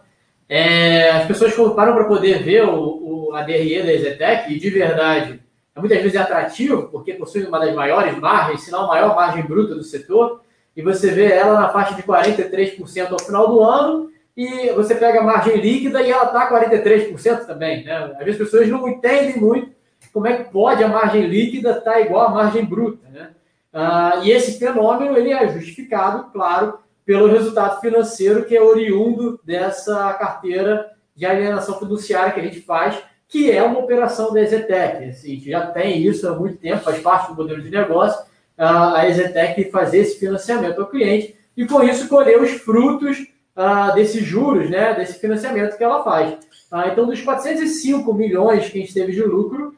é, as pessoas param para poder ver o, o, a DRE da Exetec, e de verdade, é muitas vezes é atrativo, porque possui uma das maiores margens, se não a maior margem bruta do setor, e você vê ela na faixa de 43% ao final do ano, e você pega a margem líquida e ela está 43% também. Né? Às vezes as pessoas não entendem muito como é que pode a margem líquida estar tá igual à margem bruta. Né? Ah, e esse fenômeno ele é justificado, claro, pelo resultado financeiro que é oriundo dessa carteira de alienação fiduciária que a gente faz, que é uma operação da Exetec. Assim, a gente já tem isso há muito tempo, faz parte do modelo de negócio, ah, a Exetec fazer esse financiamento ao cliente e, com isso, colher os frutos ah, desses juros, né, desse financiamento que ela faz. Ah, então, dos 405 milhões que a gente teve de lucro,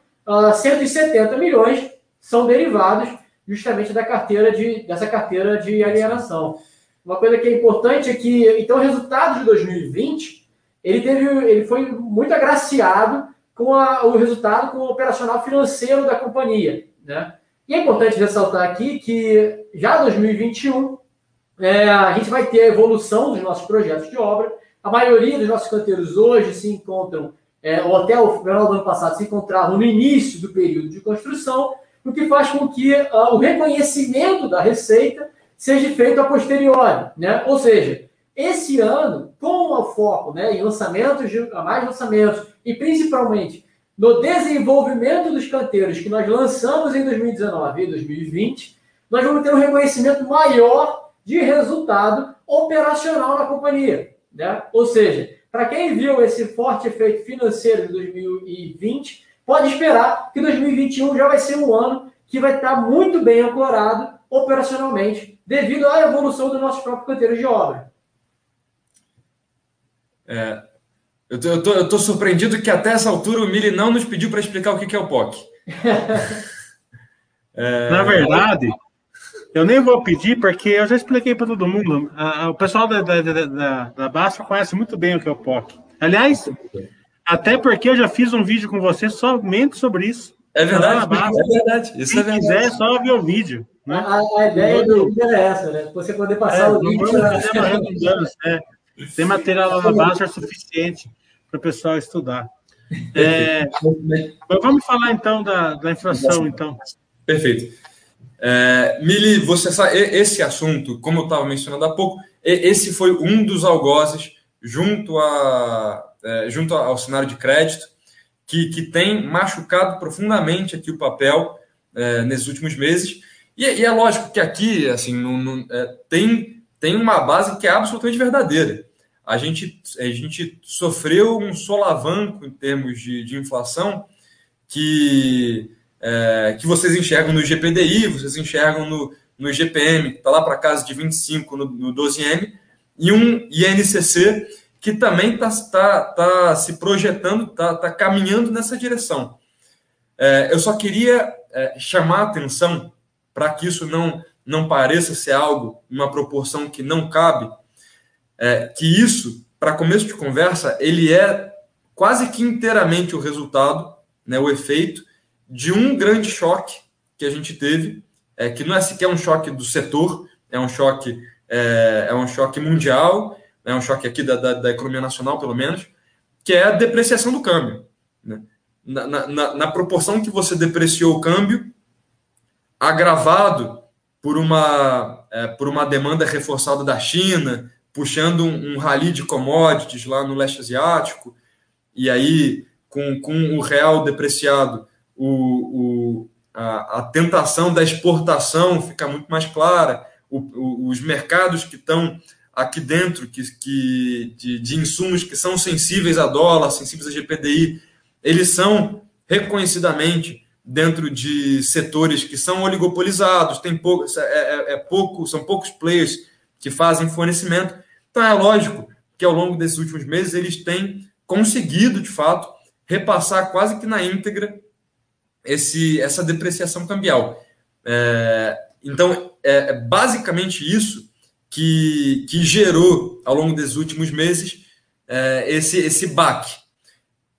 170 milhões são derivados justamente da carteira de, dessa carteira de alienação. Uma coisa que é importante é que, então, o resultado de 2020, ele, teve, ele foi muito agraciado com a, o resultado com o operacional financeiro da companhia. Né? E é importante ressaltar aqui que já 2021 é, a gente vai ter a evolução dos nossos projetos de obra. A maioria dos nossos canteiros hoje se encontram, é, ou até o final do ano passado, se encontravam no início do período de construção, o que faz com que uh, o reconhecimento da receita seja feito a posteriori. Né? Ou seja, esse ano, com o foco né, em lançamentos, de, mais lançamentos, e principalmente no desenvolvimento dos canteiros que nós lançamos em 2019 e 2020, nós vamos ter um reconhecimento maior de resultado operacional na companhia. Né? Ou seja, para quem viu esse forte efeito financeiro de 2020, pode esperar que 2021 já vai ser um ano que vai estar muito bem ancorado operacionalmente, devido à evolução do nosso próprio canteiro de obra. É, eu, tô, eu, tô, eu tô surpreendido que até essa altura o Mili não nos pediu para explicar o que, que é o POC. é... Na verdade, eu nem vou pedir, porque eu já expliquei para todo mundo. o pessoal da, da, da, da Basta conhece muito bem o que é o POC. Aliás, até porque eu já fiz um vídeo com você somente sobre isso. É verdade, é verdade. Isso Se é verdade. quiser, é só ver o vídeo. Né? A, a, ideia do vídeo é essa, né? Você poder passar é, o vídeo. É, tem material lá na Basta suficiente para o pessoal estudar. É, vamos falar então da, da inflação, então. Perfeito. É, Mili, você sabe, esse assunto, como eu estava mencionando há pouco, esse foi um dos algozes junto, a, é, junto ao cenário de crédito que, que tem machucado profundamente aqui o papel é, nesses últimos meses. E, e, é lógico que aqui assim, é, tem, tem uma base que é absolutamente verdadeira. A gente, a gente sofreu um solavanco em termos de, de inflação que é, que vocês enxergam no GPDI, vocês enxergam no, no GPM, que está lá para casa de 25 no, no 12M, e um INCC que também está tá, tá se projetando, está tá caminhando nessa direção. É, eu só queria é, chamar a atenção para que isso não, não pareça ser algo, uma proporção que não cabe, é, que isso, para começo de conversa, ele é quase que inteiramente o resultado, né, o efeito de um grande choque que a gente teve, é, que não é sequer um choque do setor, é um choque, é, é um choque mundial, é um choque aqui da, da, da, economia nacional, pelo menos, que é a depreciação do câmbio. Né? Na, na, na, proporção que você depreciou o câmbio, agravado por uma, é, por uma demanda reforçada da China, puxando um, um rally de commodities lá no leste asiático, e aí com, com o real depreciado, o, o, a, a, tentação da exportação fica muito mais clara, o, o, os mercados que estão aqui dentro, que, que de, de, insumos que são sensíveis a dólar, sensíveis a GPDI, eles são reconhecidamente dentro de setores que são oligopolizados, tem pouco, é, é, é pouco, são poucos players que fazem fornecimento. Então é lógico que ao longo desses últimos meses eles têm conseguido, de fato, repassar quase que na íntegra esse, essa depreciação cambial. É, então, é, é basicamente isso que, que gerou, ao longo dos últimos meses, é, esse, esse baque.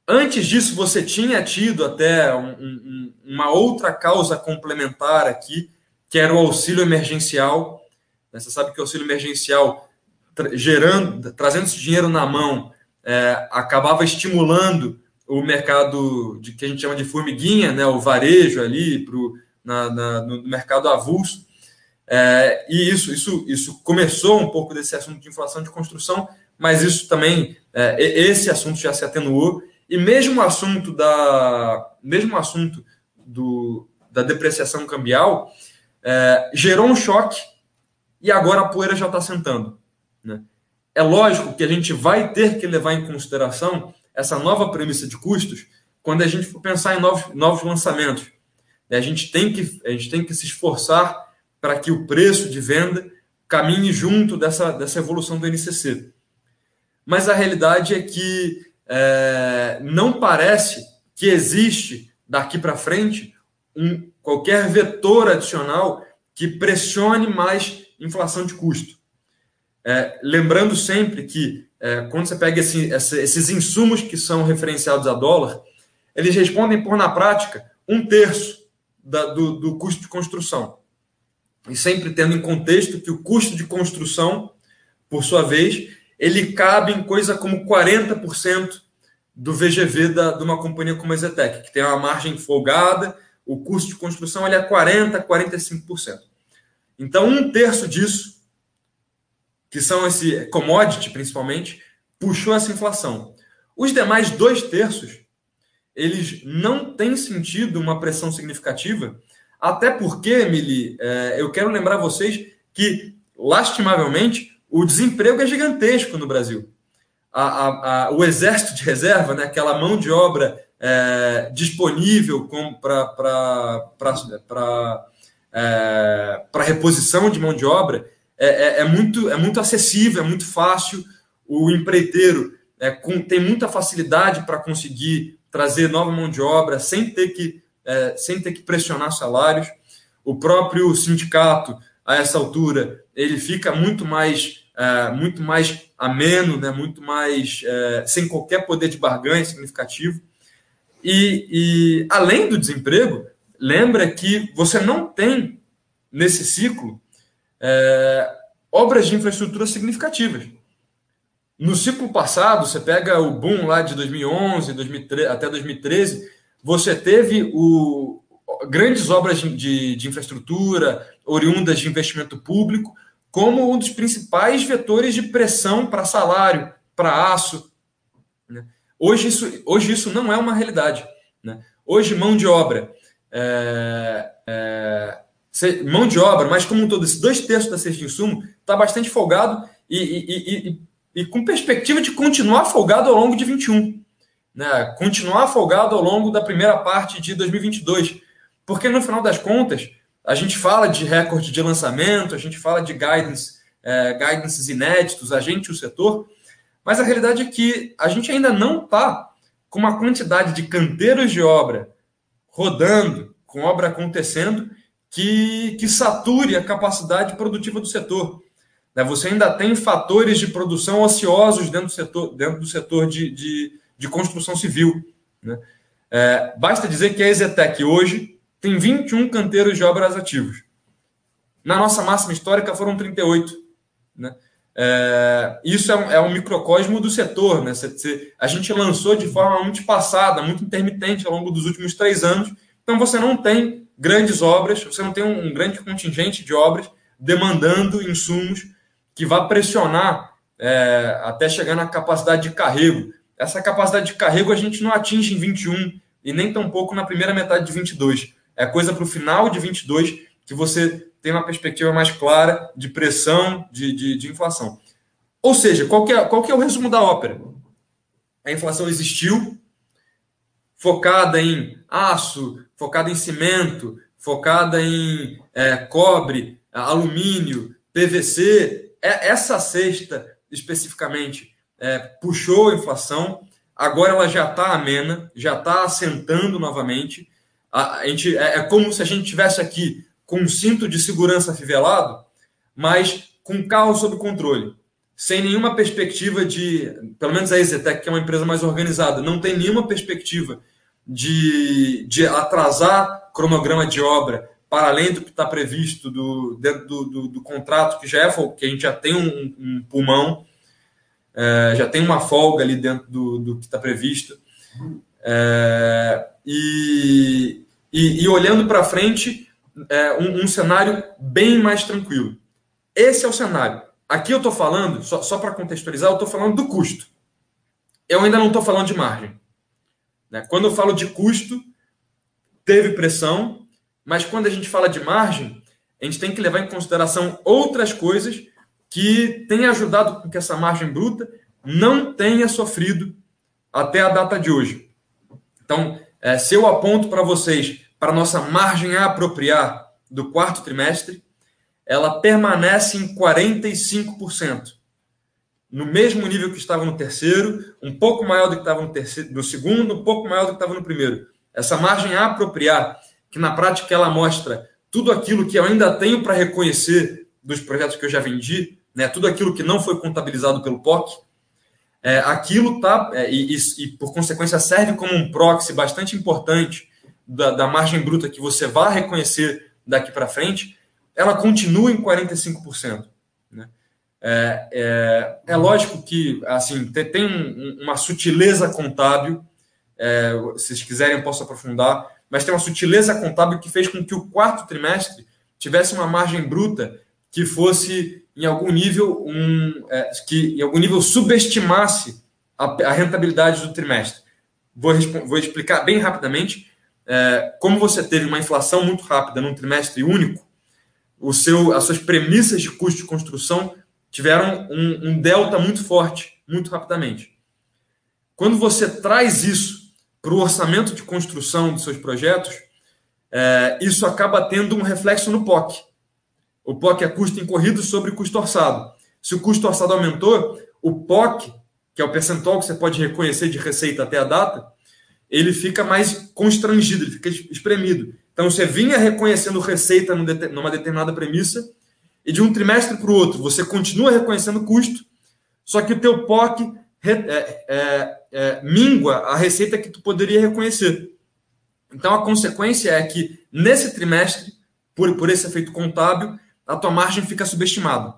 Antes disso, você tinha tido até um, um, uma outra causa complementar aqui, que era o auxílio emergencial. Você sabe que o auxílio emergencial, gerando, trazendo esse dinheiro na mão, é, acabava estimulando o mercado de, que a gente chama de formiguinha, né, o varejo ali pro, na, na no mercado avulso. É, e isso, isso, isso começou um pouco desse assunto de inflação de construção, mas isso também, é, esse assunto já se atenuou. E mesmo o assunto da, mesmo assunto do, da depreciação cambial é, gerou um choque e agora a poeira já está sentando. Né? É lógico que a gente vai ter que levar em consideração essa nova premissa de custos quando a gente for pensar em novos, novos lançamentos. A gente, tem que, a gente tem que se esforçar para que o preço de venda caminhe junto dessa, dessa evolução do NCC. Mas a realidade é que é, não parece que existe daqui para frente um, qualquer vetor adicional que pressione mais inflação de custo. É, lembrando sempre que é, quando você pega esse, esses insumos que são referenciados a dólar, eles respondem por, na prática, um terço da, do, do custo de construção. E sempre tendo em contexto que o custo de construção, por sua vez, ele cabe em coisa como 40% do VGV da, de uma companhia como a Zetec, que tem uma margem folgada, o custo de construção ele é 40%, 45%. Então, um terço disso, que são esse commodity principalmente, puxou essa inflação. Os demais dois terços, eles não têm sentido uma pressão significativa, até porque, Emily, é, eu quero lembrar vocês que, lastimavelmente, o desemprego é gigantesco no Brasil. A, a, a, o exército de reserva, né, aquela mão de obra é, disponível para é, reposição de mão de obra, é, é, é, muito, é muito acessível, é muito fácil. O empreiteiro é, com, tem muita facilidade para conseguir trazer nova mão de obra sem ter que, é, sem ter que pressionar salários. O próprio sindicato, a essa altura, ele fica muito mais é, muito mais ameno, né, muito mais é, sem qualquer poder de barganha significativo. E, e, além do desemprego, lembra que você não tem nesse ciclo é, obras de infraestrutura significativas. No ciclo passado, você pega o boom lá de 2011 2013, até 2013, você teve o, grandes obras de, de, infraestrutura oriundas de investimento público, como um dos principais vetores de pressão para salário, para aço. Né? Hoje, isso, hoje isso não é uma realidade. Né? Hoje, mão de obra, é, é, mão de obra, mas como um todo, esses dois terços da cesta de insumo está bastante folgado e, e, e, e, com perspectiva de continuar folgado ao longo de 21. Né? Continuar folgado ao longo da primeira parte de 2022. Porque, no final das contas, a gente fala de recorde de lançamento, a gente fala de guidance, é, inéditos, a gente, o setor, mas a realidade é que a gente ainda não está com uma quantidade de canteiros de obra rodando, com obra acontecendo, que, que sature a capacidade produtiva do setor. Né? Você ainda tem fatores de produção ociosos dentro do setor, dentro do setor de, de, de construção civil. Né? É, basta dizer que a Exetec hoje tem 21 canteiros de obras ativos. Na nossa máxima histórica foram 38. Né? É, isso é um, é um, microcosmo do setor. Né? a gente lançou de forma muito passada, muito intermitente ao longo dos últimos três anos. Então você não tem grandes obras, você não tem um, um grande contingente de obras demandando insumos que vá pressionar é, até chegar na capacidade de carrego. Essa capacidade de carrego a gente não atinge em 21 e nem tampouco na primeira metade de 22. É coisa para o final de 22 que você tem uma perspectiva mais clara de pressão, de, de, de inflação. Ou seja, qual é, qual é o resumo da ópera? A inflação existiu, focada em aço, focada em cimento, focada em é, cobre, alumínio, PVC. É, essa cesta, especificamente, é, puxou a inflação. Agora ela já está amena, já está assentando novamente. A, a gente, é, é, como se a gente tivesse aqui com um cinto de segurança fivelado, mas com carro sob controle, sem nenhuma perspectiva de, pelo menos a Exetec, que é uma empresa mais organizada, não tem nenhuma perspectiva de, de atrasar cronograma de obra para além do que está previsto do, do, do, do, contrato, que já é que a gente já tem um, um pulmão, é, já tem uma folga ali dentro do, do que está previsto. É, e, e, e, olhando para frente, é, um, um, cenário bem mais tranquilo. Esse é o cenário. Aqui eu estou falando, só, só para contextualizar, eu estou falando do custo. Eu ainda não estou falando de margem. Né? Quando eu falo de custo, teve pressão, mas quando a gente fala de margem, a gente tem que levar em consideração outras coisas que têm ajudado com que essa margem bruta não tenha sofrido até a data de hoje. Então, é, se eu aponto para vocês para nossa margem a apropriar do quarto trimestre, ela permanece em 45%. No mesmo nível que estava no terceiro, um pouco maior do que estava no, terceiro, no segundo, um pouco maior do que estava no primeiro. Essa margem a apropriar, que na prática ela mostra tudo aquilo que eu ainda tenho para reconhecer dos projetos que eu já vendi, né, tudo aquilo que não foi contabilizado pelo POC, é, aquilo tá é, e, e, por consequência serve como um proxy bastante importante da, da margem bruta que você vai reconhecer daqui para frente, ela continua em 45%. É, é, é, lógico que assim tem, tem um, uma sutileza contábil, é, se vocês quiserem eu posso aprofundar, mas tem uma sutileza contábil que fez com que o quarto trimestre tivesse uma margem bruta que fosse em algum nível um é, que em algum nível subestimasse a, a rentabilidade do trimestre. Vou, vou explicar bem rapidamente. É, como você teve uma inflação muito rápida num trimestre único, o seu, as suas premissas de custo de construção tiveram um, um delta muito forte, muito rapidamente. Quando você traz isso para o orçamento de construção dos seus projetos, é, isso acaba tendo um reflexo no POC. O POC é custo incorrido sobre custo orçado. Se o custo orçado aumentou, o POC, que é o percentual que você pode reconhecer de receita até a data, ele fica mais constrangido, ele fica espremido. Então você vinha reconhecendo receita numa determinada premissa e de um trimestre para o outro você continua reconhecendo custo, só que o teu POC é, é, é, mingua a receita que tu poderia reconhecer. Então a consequência é que nesse trimestre, por, por esse efeito contábil, a tua margem fica subestimada.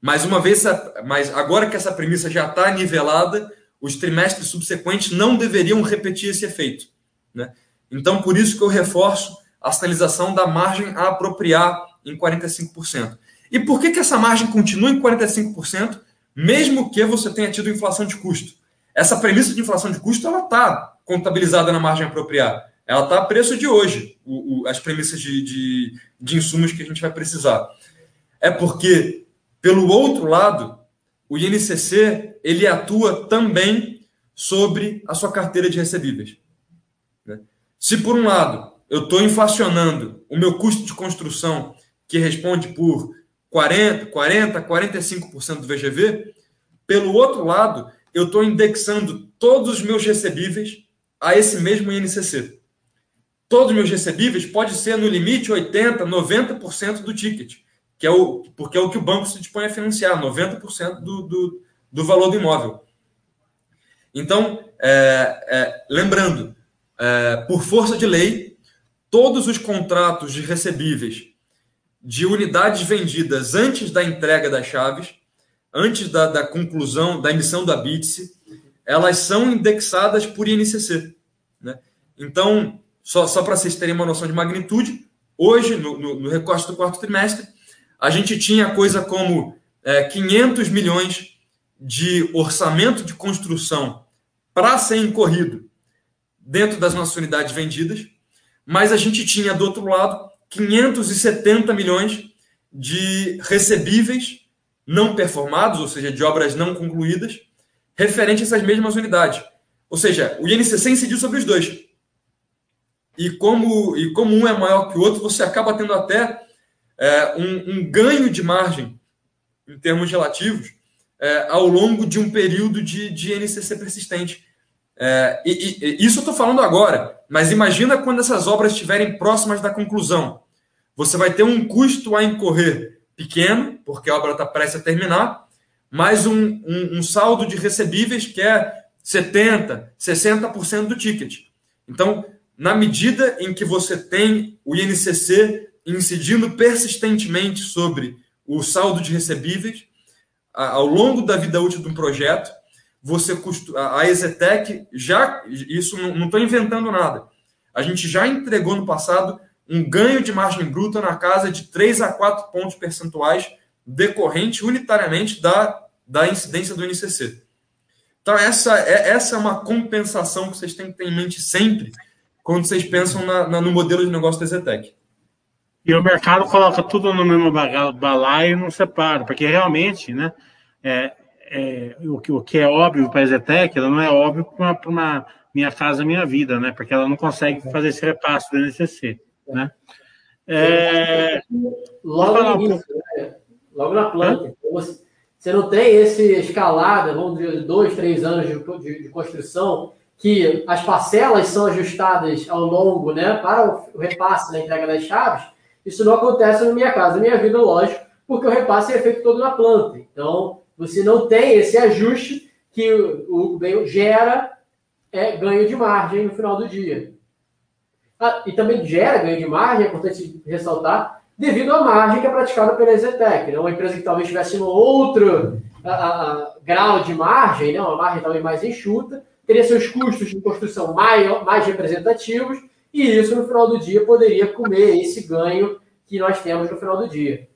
Mas uma vez, mas agora que essa premissa já está nivelada, os trimestres subsequentes não deveriam repetir esse efeito. Né? Então, por isso que eu reforço a sinalização da margem a apropriar em 45%. E por que, que essa margem continua em 45%, mesmo que você tenha tido inflação de custo? Essa premissa de inflação de custo ela está contabilizada na margem a apropriar ela está a preço de hoje, o, o, as premissas de, de, de insumos que a gente vai precisar. É porque, pelo outro lado, o INCC ele atua também sobre a sua carteira de recebíveis. Né? Se, por um lado, eu estou inflacionando o meu custo de construção, que responde por 40%, 40 45% do VGV, pelo outro lado, eu estou indexando todos os meus recebíveis a esse mesmo INCC todos os meus recebíveis pode ser no limite 80, 90% do ticket, que é o porque é o que o banco se dispõe a financiar, 90% do, do, do valor do imóvel. Então, é, é, lembrando, é, por força de lei, todos os contratos de recebíveis de unidades vendidas antes da entrega das chaves, antes da, da conclusão da emissão da BITSE, elas são indexadas por INCC. Né? Então, só, só para vocês terem uma noção de magnitude, hoje, no, no, no, recorte do quarto trimestre, a gente tinha coisa como é, 500 milhões de orçamento de construção para ser incorrido dentro das nossas unidades vendidas, mas a gente tinha, do outro lado, 570 milhões de recebíveis não performados, ou seja, de obras não concluídas, referente a essas mesmas unidades. Ou seja, o INCC incidiu sobre os dois e como, e como um é maior que o outro, você acaba tendo até é, um, um, ganho de margem em termos relativos é, ao longo de um período de, de NCC persistente. É, e, e, isso eu estou falando agora, mas imagina quando essas obras estiverem próximas da conclusão. Você vai ter um custo a incorrer pequeno, porque a obra está prestes a terminar, mais um, um, um saldo de recebíveis que é 70%, 60% do ticket. Então, na medida em que você tem o INCC incidindo persistentemente sobre o saldo de recebíveis, ao longo da vida útil de um projeto, você a Exetec já isso não estou inventando nada. A gente já entregou no passado um ganho de margem bruta na casa de 3 a 4 pontos percentuais decorrente unitariamente da, da incidência do INCC. Então, essa é, essa é uma compensação que vocês têm que ter em mente sempre quando vocês pensam na, na, no modelo de negócio da Zetec. E o mercado coloca tudo no mesmo balaio e não separa, porque realmente, né, é, é, o, que, o que é óbvio para a Zetec, ela não é óbvio para uma, uma, Minha Casa Minha Vida, né, porque ela não consegue fazer esse repasse do NCC, né. É, logo no início, né? logo na planta. Você, você não tem esse escalada, vamos dizer, dois, três anos de, de, de construção, que as parcelas são ajustadas ao longo, né, para o repasse na entrega das chaves, isso não acontece na minha casa, na minha vida, lógico, porque o repasse é feito todo na planta. Então, você não tem esse ajuste que o, o gera é, ganho de margem no final do dia. Ah, e também gera ganho de margem, é importante ressaltar, devido à margem que é praticada pela Exetec. Né? Uma empresa que talvez tivesse um outro a, a, grau de margem, né? uma margem talvez mais enxuta, teria seus custos de construção mais, mais representativos, e isso no final do dia poderia comer esse ganho que nós temos no final do dia.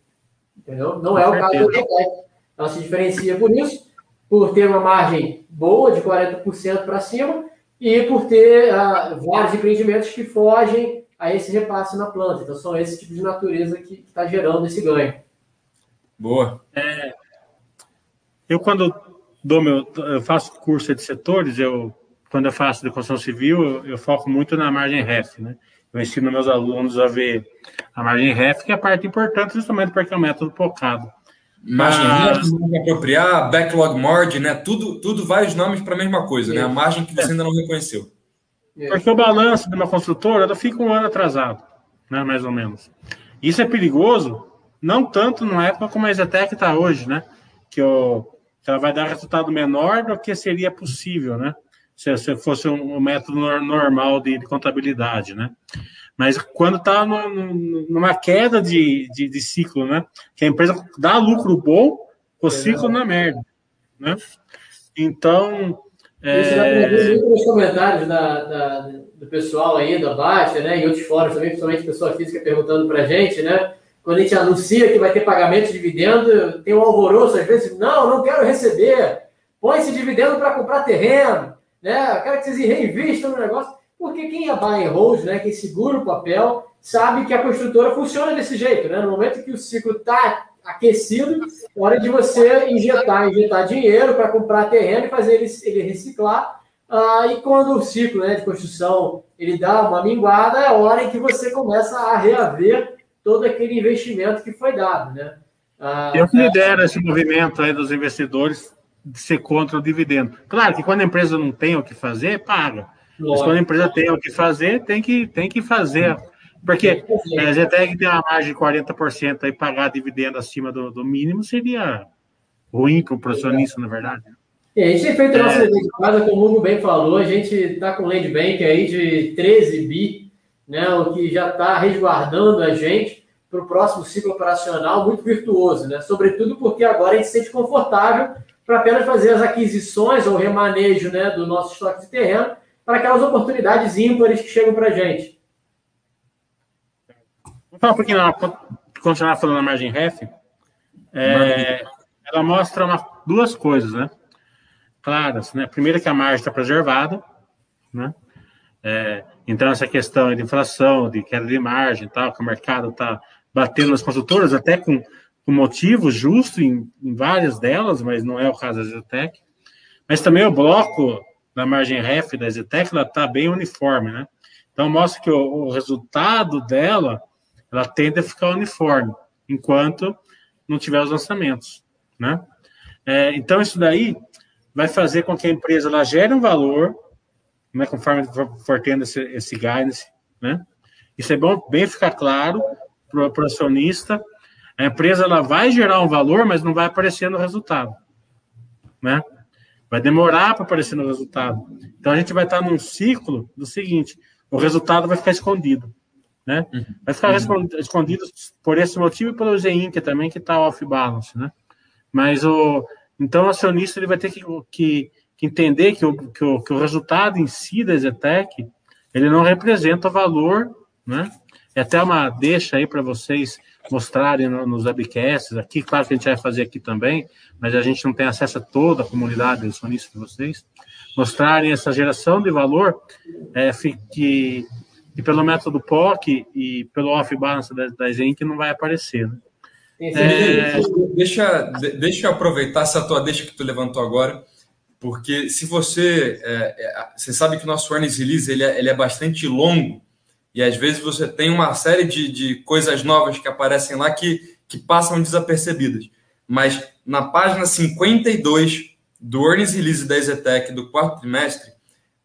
Entendeu? Não é o caso da Exetec. Ela se diferencia por isso, por ter uma margem boa de 40% para cima e por ter uh, vários empreendimentos que fogem a esse repasse na planta. Então, são esse tipo de natureza que está gerando esse ganho. Boa. É, eu, quando dou meu, eu faço curso de setores, eu, quando eu faço de construção civil, eu, eu foco muito na margem REF, né? Eu ensino meus alunos a ver a margem REF, que é a parte importante, justamente porque é um método focado. Margem Mas... REF, apropriar, backlog margin, né? Tudo, tudo vários nomes para a mesma coisa, né? A margem que você ainda não reconheceu. É. Porque o balanço de uma construtora ela fica um ano atrasado, né, mais ou menos. Isso é perigoso, não tanto na época como a Exetec está hoje, né? Que, o, que ela vai dar resultado menor do que seria possível, né? Se, se fosse um, um método normal de, de, contabilidade, né? Mas quando está numa queda de, de, de, ciclo, né? Que a empresa dá lucro bom, o ciclo na merda, né? Então, isso é... muito nos comentários da, da, do pessoal aí, da Baixa, né? E outros fóruns também, principalmente pessoa física perguntando para a gente, né? Quando a gente anuncia que vai ter pagamento de dividendo, tem um alvoroço, às vezes, não, não quero receber. Põe esse dividendo para comprar terreno, né? Eu quero que vocês reinvistam no negócio. Porque quem é buy and hold, né? Quem segura o papel, sabe que a construtora funciona desse jeito, né? No momento que o ciclo está aquecido, hora de você injetar, injetar dinheiro para comprar terreno e fazer ele, ele reciclar. Ah, e quando o ciclo né, de construção ele dá uma minguada, é a hora em que você começa a reaver todo aquele investimento que foi dado. Né? Ah, Eu que lidero esse movimento aí dos investidores de ser contra o dividendo. Claro que quando a empresa não tem o que fazer, paga. Mas quando a empresa tem o que fazer, tem que, tem que fazer porque a Zetec tem uma margem de 40% aí, pagar dividendo acima do, do mínimo seria ruim para o profissionista, na verdade. É, a gente tem feito a nossa é... de casa, como o Hugo bem falou, a gente está com land bank aí de 13 bi, né, o que já está resguardando a gente para o próximo ciclo operacional muito virtuoso, né? Sobretudo porque agora a gente se sente confortável para apenas fazer as aquisições ou remanejo né, do nosso estoque de terreno para aquelas oportunidades ímpares que chegam para a gente. Vamos falar um pouquinho, continuar falando da margem ref. É, ela mostra uma, duas coisas, né? Claras, né? Primeiro que a margem está preservada, né? É, então, essa questão de inflação, de queda de margem tal, que o mercado está batendo nas consultoras, até com, com motivo justo em, em, várias delas, mas não é o caso da Zetec. Mas também o bloco da margem ref da Zetec, ela está bem uniforme, né? Então, mostra que o, o resultado dela ela tende a ficar uniforme, enquanto não tiver os lançamentos, né? É, então, isso daí vai fazer com que a empresa ela gere um valor, né, conforme for tendo esse, esse guidance, né? Isso é bom bem ficar claro para o acionista. A empresa ela vai gerar um valor, mas não vai aparecer no resultado, né? Vai demorar para aparecer no resultado. Então a gente vai estar num ciclo do seguinte: o resultado vai ficar escondido, né? Uhum. Vai ficar uhum. escondido por esse motivo e pelo GINC também que está off balance, né? Mas o então o acionista ele vai ter que, que, que entender que o, que o, que, o, resultado em si da Zetec ele não representa valor, né? É até uma deixa aí para vocês mostrarem no, nos webcasts aqui, claro que a gente vai fazer aqui também, mas a gente não tem acesso a toda a comunidade acionista de vocês, mostrarem essa geração de valor é, que, que pelo método POC e pelo off-balance da, da que não vai aparecer, né? É... Deixa, deixa eu aproveitar essa tua deixa que tu levantou agora, porque se você. É, é, você sabe que o nosso earnings release ele é, ele é bastante longo, e às vezes você tem uma série de, de coisas novas que aparecem lá que, que passam desapercebidas. Mas na página 52 do earnings release da Exetec do quarto trimestre,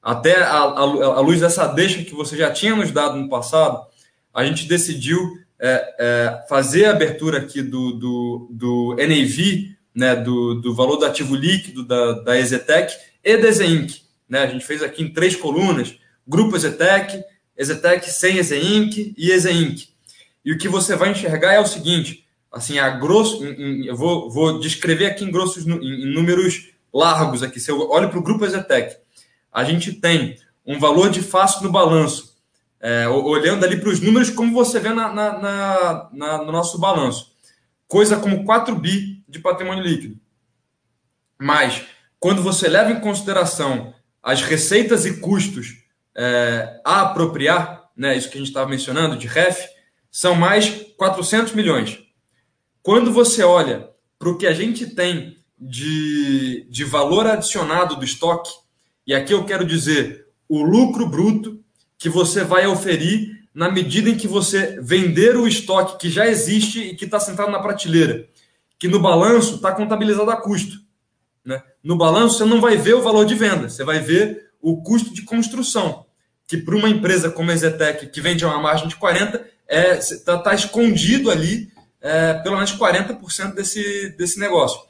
até a luz dessa deixa que você já tinha nos dado no passado, a gente decidiu é, é, fazer a abertura aqui do, do, do NAV, né, do, do valor do ativo líquido da, da Exetec e da Exeinc. Né? A gente fez aqui em três colunas, Grupo Exetec, Exetec sem Exeinc e Exeinc. E o que você vai enxergar é o seguinte, assim, a grosso, em, em, eu vou, vou descrever aqui em grossos em, números largos aqui. Se eu olho para o Grupo Exetec, a gente tem um valor de fácil no balanço é, olhando ali para os números, como você vê na, na, na, na, no nosso balanço. Coisa como 4 bi de patrimônio líquido. Mas, quando você leva em consideração as receitas e custos é, a apropriar, né, isso que a gente estava mencionando, de REF, são mais 400 milhões. Quando você olha para o que a gente tem de, de valor adicionado do estoque, e aqui eu quero dizer o lucro bruto que você vai oferir na medida em que você vender o estoque que já existe e que está sentado na prateleira, que no balanço está contabilizado a custo. Né? No balanço você não vai ver o valor de venda, você vai ver o custo de construção, que para uma empresa como a Exetec, que vende a uma margem de 40%, está é, tá, tá escondido ali é, pelo menos 40% desse, desse negócio.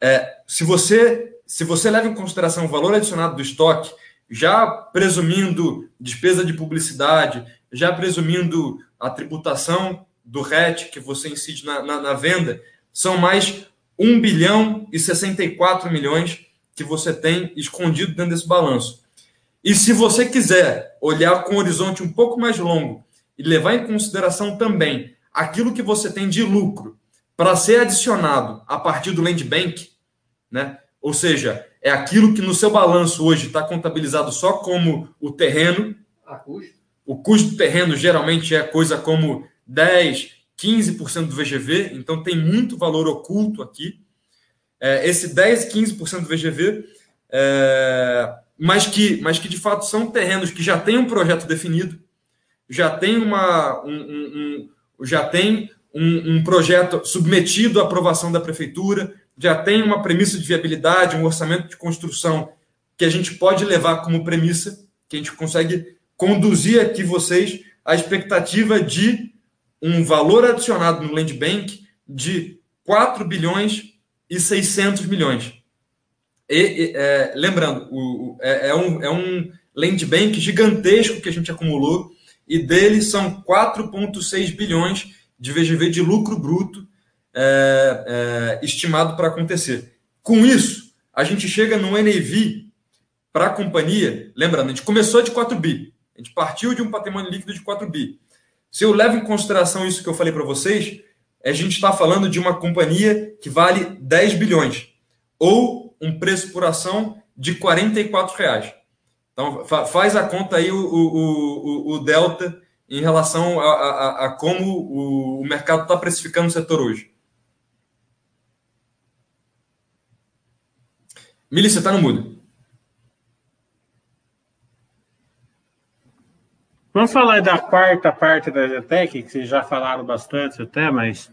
É, se, você, se você leva em consideração o valor adicionado do estoque, já presumindo despesa de publicidade, já presumindo a tributação do RET que você incide na, na, na, venda, são mais 1 bilhão e 64 milhões que você tem escondido dentro desse balanço. E se você quiser olhar com um horizonte um pouco mais longo e levar em consideração também aquilo que você tem de lucro para ser adicionado a partir do Land Bank, né? ou seja, é aquilo que no seu balanço hoje está contabilizado só como o terreno. O custo do terreno geralmente é coisa como 10, 15% do VGV, então tem muito valor oculto aqui. É, esse 10, 15% do VGV, é, mas, que, mas que de fato são terrenos que já têm um projeto definido, já tem uma. Um, um, um já tem um, projeto submetido à aprovação da prefeitura, já tem uma premissa de viabilidade, um orçamento de construção que a gente pode levar como premissa, que a gente consegue conduzir aqui vocês a expectativa de um valor adicionado no Land Bank de 4 bilhões e 600 milhões. E, e é, lembrando, o, é, é, um, é um Land Bank gigantesco que a gente acumulou e dele são 4,6 bilhões de VGV de lucro bruto é, é, estimado para acontecer. Com isso, a gente chega no NAV para a companhia. Lembrando, a gente começou de 4 bi, a gente partiu de um patrimônio líquido de 4 bi. Se eu levo em consideração isso que eu falei para vocês, a gente está falando de uma companhia que vale 10 bilhões, ou um preço por ação de 44 reais. Então, faz a conta aí o, o, o, o delta em relação a, a, a como o mercado está precificando o setor hoje. Milícia, está no mudo. Vamos falar da quarta parte da Zetec, que vocês já falaram bastante até, mas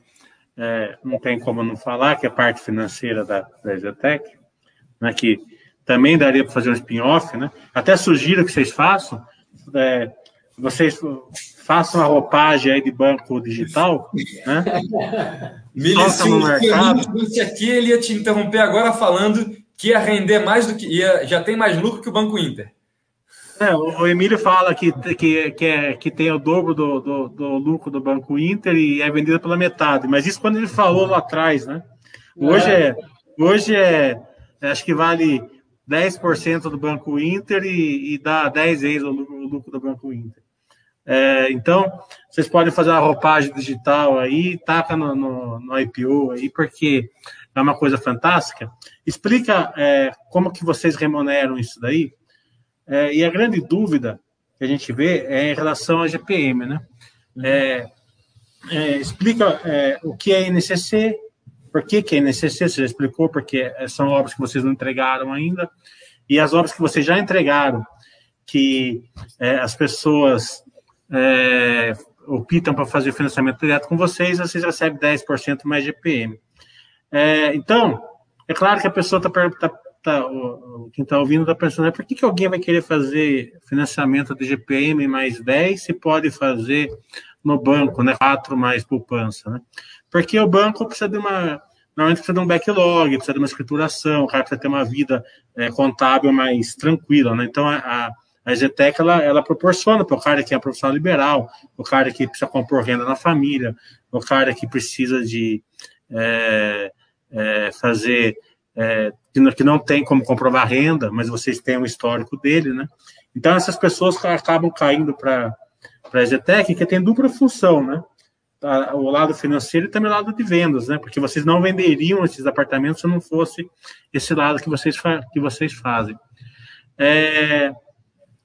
é, não tem como não falar, que é a parte financeira da, da né, que também daria para fazer um spin-off, né? Até sugiro que vocês façam, é, vocês façam a roupagem aí de banco digital, né? Mili, se o mercado. Se aqui, ele ia te interromper agora falando que ia render mais do que. Ia, já tem mais lucro que o Banco Inter. É, o Emílio fala que, que, que, é, que tem o dobro do, do, do, lucro do Banco Inter e é vendido pela metade. Mas isso quando ele falou lá atrás, né? Hoje é, é hoje é, acho que vale 10% do Banco Inter e, e dá 10 vezes o lucro, o lucro do Banco Inter. É, então, vocês podem fazer uma roupagem digital aí, taca no, no, no IPO aí, porque é uma coisa fantástica. Explica é, como que vocês remuneram isso daí. É, e a grande dúvida que a gente vê é em relação à GPM, né? É, é, explica é, o que é NCC, por que, que é NCC, você já explicou, porque são obras que vocês não entregaram ainda, e as obras que vocês já entregaram, que as pessoas é, optam para fazer financiamento direto com vocês, vocês recebem 10% mais GPM. É, então, é claro que a pessoa está tá, tá, quem está ouvindo está pensando, por que, que alguém vai querer fazer financiamento de GPM mais 10 se pode fazer no banco, né? 4 mais poupança, né? Porque o banco precisa de uma. Normalmente precisa de um backlog, precisa de uma escrituração, o cara precisa ter uma vida é, contábil mais tranquila, né? Então, a, a EZTEC, ela, ela proporciona para o cara que é profissional liberal, o cara que precisa compor renda na família, o cara que precisa de é, é, fazer, é, que não tem como comprovar renda, mas vocês têm um histórico dele, né? Então, essas pessoas acabam caindo para a EZTEC, que tem dupla função, né? O lado financeiro e também o lado de vendas, né? Porque vocês não venderiam esses apartamentos se não fosse esse lado que vocês, que vocês fazem. É,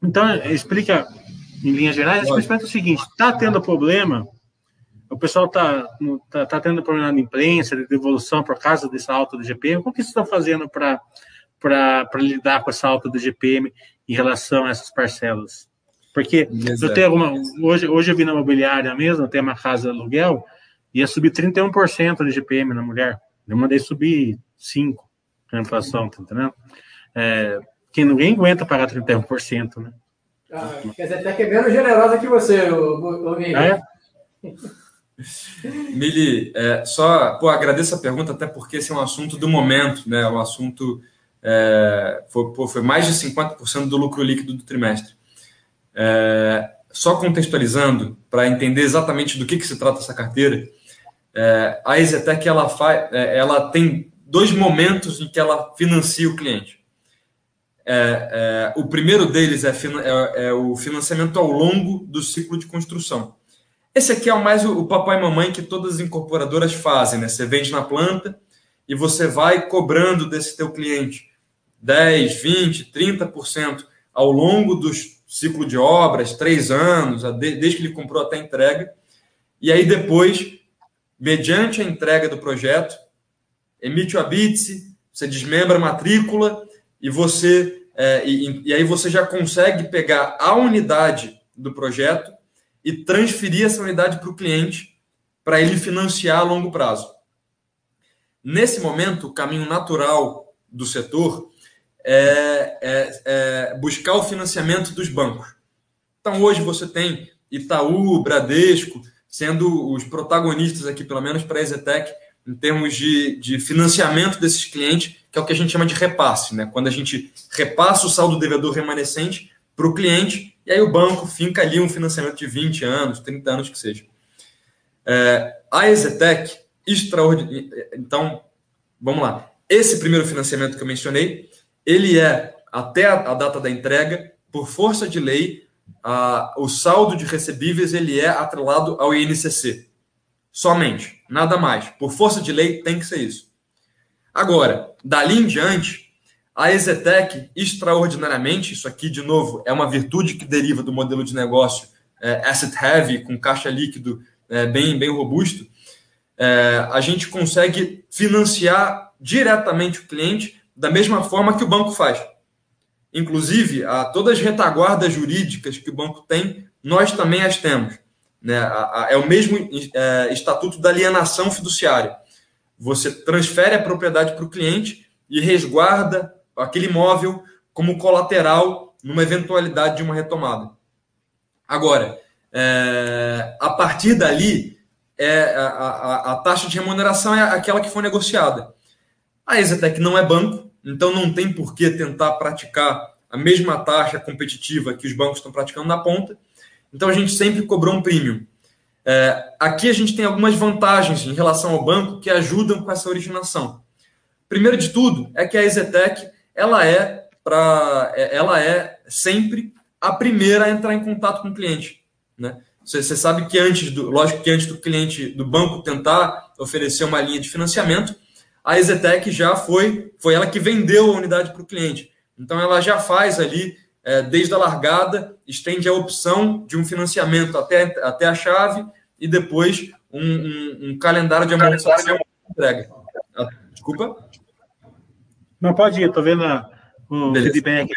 então, explica, em linhas gerais, explica o seguinte: está tendo problema, o pessoal está tá, tá tendo problema na imprensa, de devolução por causa dessa alta do GPM. Como que vocês estão fazendo para lidar com essa alta do GPM em relação a essas parcelas? Porque eu tenho alguma. Hoje, hoje eu vi na imobiliária mesmo, eu tenho uma casa de aluguel, ia subir 31% de GPM na mulher. Eu mandei subir 5% na inflação, tá entendendo? É, que ninguém aguenta pagar 31%, né? Ah, quer dizer, até que é menos generosa que você, o, o É? Mili, é, só pô, agradeço a pergunta, até porque esse é um assunto do momento, né? Um assunto é, foi, pô, foi mais de 50% do lucro líquido do trimestre. É, só contextualizando, para entender exatamente do que, que se trata essa carteira, é, a Exetec ela, faz, é, ela tem dois momentos em que ela financia o cliente. É, é, o primeiro deles é, é, é, o financiamento ao longo do ciclo de construção. Esse aqui é mais o, papai e mamãe que todas as incorporadoras fazem, né? Você vende na planta e você vai cobrando desse teu cliente 10, 20, 30% ao longo do ciclo de obras, três anos, desde que ele comprou até a entrega. E aí depois, mediante a entrega do projeto, emite o habite, você desmembra a matrícula e você é, e, e aí você já consegue pegar a unidade do projeto e transferir essa unidade para o cliente para ele financiar a longo prazo. Nesse momento, o caminho natural do setor é, é, é, buscar o financiamento dos bancos. Então, hoje você tem Itaú, Bradesco, sendo os protagonistas aqui, pelo menos para a Exetec, em termos de, de financiamento desses clientes, que é o que a gente chama de repasse, né? Quando a gente repassa o saldo devedor remanescente para o cliente, e aí o banco finca ali um financiamento de 20 anos, 30 anos que seja. É, a Exetec. Então, vamos lá. Esse primeiro financiamento que eu mencionei, ele é, até a, a data da entrega, por força de lei, a, o saldo de recebíveis ele é atrelado ao INCC. Somente, nada mais. Por força de lei, tem que ser isso. Agora, dali em diante, a Exetec, extraordinariamente, isso aqui, de novo, é uma virtude que deriva do modelo de negócio é, asset heavy, com caixa líquido é, bem, bem robusto, é, a gente consegue financiar diretamente o cliente da mesma forma que o banco faz. Inclusive, a, todas as retaguardas jurídicas que o banco tem, nós também as temos. Né? É o mesmo é, estatuto da alienação fiduciária. Você transfere a propriedade para o cliente e resguarda aquele imóvel como colateral numa eventualidade de uma retomada. Agora, é, a partir dali, é, a, a, a, taxa de remuneração é aquela que foi negociada. A Exetec não é banco, então não tem por que tentar praticar a mesma taxa competitiva que os bancos estão praticando na ponta. Então a gente sempre cobrou um premium. É, aqui a gente tem algumas vantagens em relação ao banco que ajudam com essa originação. Primeiro de tudo é que a Exetec ela é para é, ela é sempre a primeira a entrar em contato com o cliente, né? Você, você sabe que antes do, lógico que antes do cliente do banco tentar oferecer uma linha de financiamento, a Exetec já foi foi ela que vendeu a unidade para o cliente. Então ela já faz ali é, desde a largada, estende a opção de um financiamento até, até a chave e depois um, um, um calendário de amortização entrega. Ah, desculpa? Não, pode ir, estou vendo o Beleza. feedback.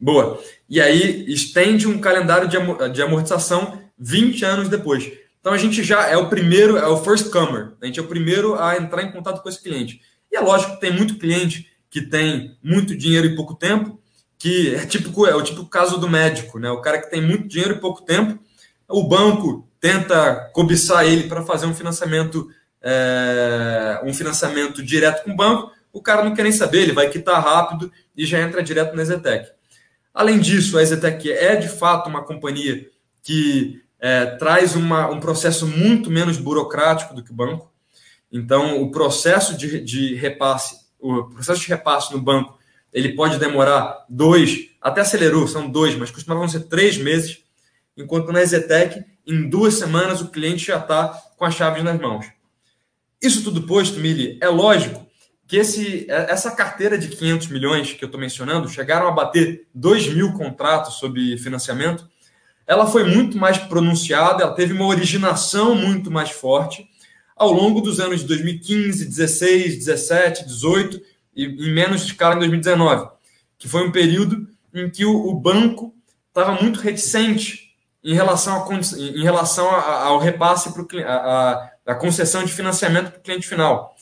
Boa. E aí estende um calendário de amortização 20 anos depois. Então a gente já é o primeiro, é o first comer. A gente é o primeiro a entrar em contato com esse cliente. E é lógico que tem muito cliente que tem muito dinheiro e pouco tempo, que é típico, é o típico caso do médico, né? O cara que tem muito dinheiro e pouco tempo, o banco tenta cobiçar ele para fazer um financiamento, é, um financiamento direto com o banco, o cara não quer nem saber, ele vai quitar rápido e já entra direto na Zetec. Além disso, a Zetec é de fato uma companhia que é, traz uma, um processo muito menos burocrático do que o banco. Então, o processo de, de repasse, o processo de repasse no banco, ele pode demorar dois, até acelerou, são dois, mas costumavam ser três meses, enquanto na Zetec, em duas semanas, o cliente já está com as chaves nas mãos. Isso tudo posto, Mili, é lógico que esse, é, essa carteira de 500 milhões que eu estou mencionando, chegaram a bater 2 mil contratos sob financiamento, ela foi muito mais pronunciada, ela teve uma originação muito mais forte ao longo dos anos de 2015, 16, 17, 18 e em menos escala em 2019, que foi um período em que o, o banco estava muito reticente em relação, a, em relação a, ao repasse para a, a concessão de financiamento para o cliente final.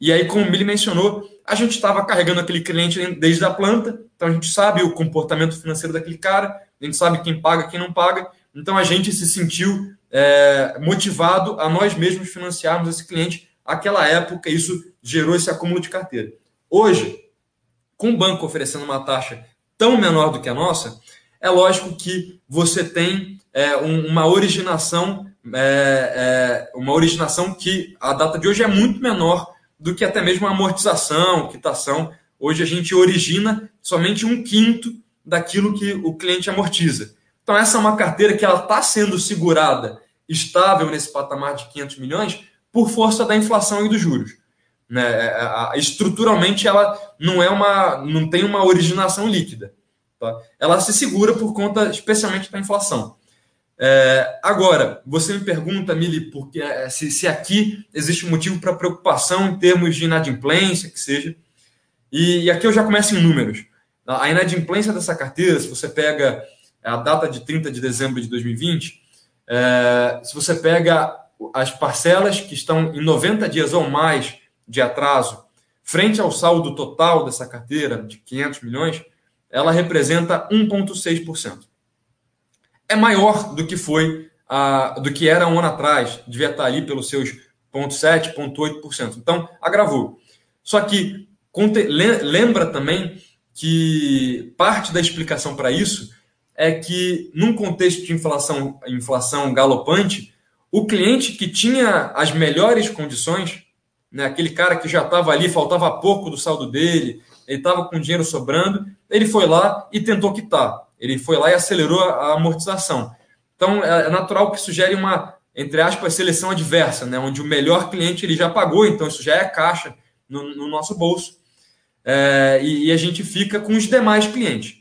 E aí, como o Billy mencionou, a gente estava carregando aquele cliente desde a planta, então a gente sabe o comportamento financeiro daquele cara, a gente sabe quem paga, quem não paga, então a gente se sentiu é, motivado a nós mesmos financiarmos esse cliente aquela época, isso gerou esse acúmulo de carteira. Hoje, com o banco oferecendo uma taxa tão menor do que a nossa, é lógico que você tem é, um, uma originação, é, é uma originação que a data de hoje é muito menor do que até mesmo a amortização, quitação. Hoje a gente origina somente um quinto daquilo que o cliente amortiza. Então essa é uma carteira que ela está sendo segurada estável nesse patamar de 500 milhões por força da inflação e dos juros. Né? É, é, estruturalmente ela não é uma, não tem uma originação líquida. Tá? Ela se segura por conta, especialmente da inflação. É, agora, você me pergunta, Mili, porque, é, se, se aqui existe motivo para preocupação em termos de inadimplência, que seja. E, e, aqui eu já começo em números. A inadimplência dessa carteira, se você pega a data de 30 de dezembro de 2020, é, se você pega as parcelas que estão em 90 dias ou mais de atraso, frente ao saldo total dessa carteira de 500 milhões, ela representa 1,6% é maior do que foi a, do que era um ano atrás. Devia estar ali pelos seus 0,7%, 0,8%. Então, agravou. Só que lembra também que parte da explicação para isso é que, num contexto de inflação, inflação galopante, o cliente que tinha as melhores condições, né, aquele cara que já estava ali, faltava pouco do saldo dele, ele estava com dinheiro sobrando, ele foi lá e tentou quitar. Ele foi lá e acelerou a amortização. Então, é, é natural que isso gere uma, entre aspas, seleção adversa, né? onde o melhor cliente ele já pagou, então isso já é caixa no, no nosso bolso. É, e, e a gente fica com os demais clientes.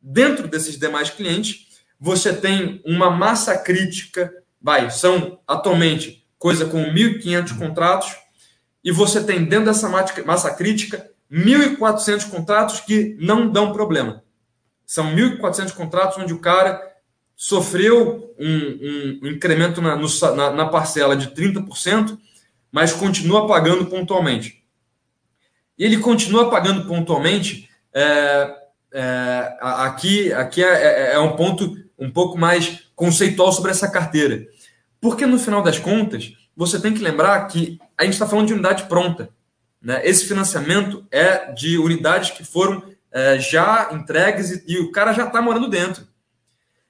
Dentro desses demais clientes, você tem uma massa crítica, vai, são atualmente coisa com 1.500 contratos, e você tem dentro dessa massa crítica 1.400 contratos que não dão problema. São 1.400 contratos onde o cara sofreu um, um incremento na, no, na, na, parcela de 30%, mas continua pagando pontualmente. E ele continua pagando pontualmente. É, é, aqui aqui é, é, é, um ponto um pouco mais conceitual sobre essa carteira. Porque no final das contas, você tem que lembrar que a gente está falando de unidade pronta. Né? Esse financiamento é de unidades que foram é, já entregues e, e, o cara já está morando dentro.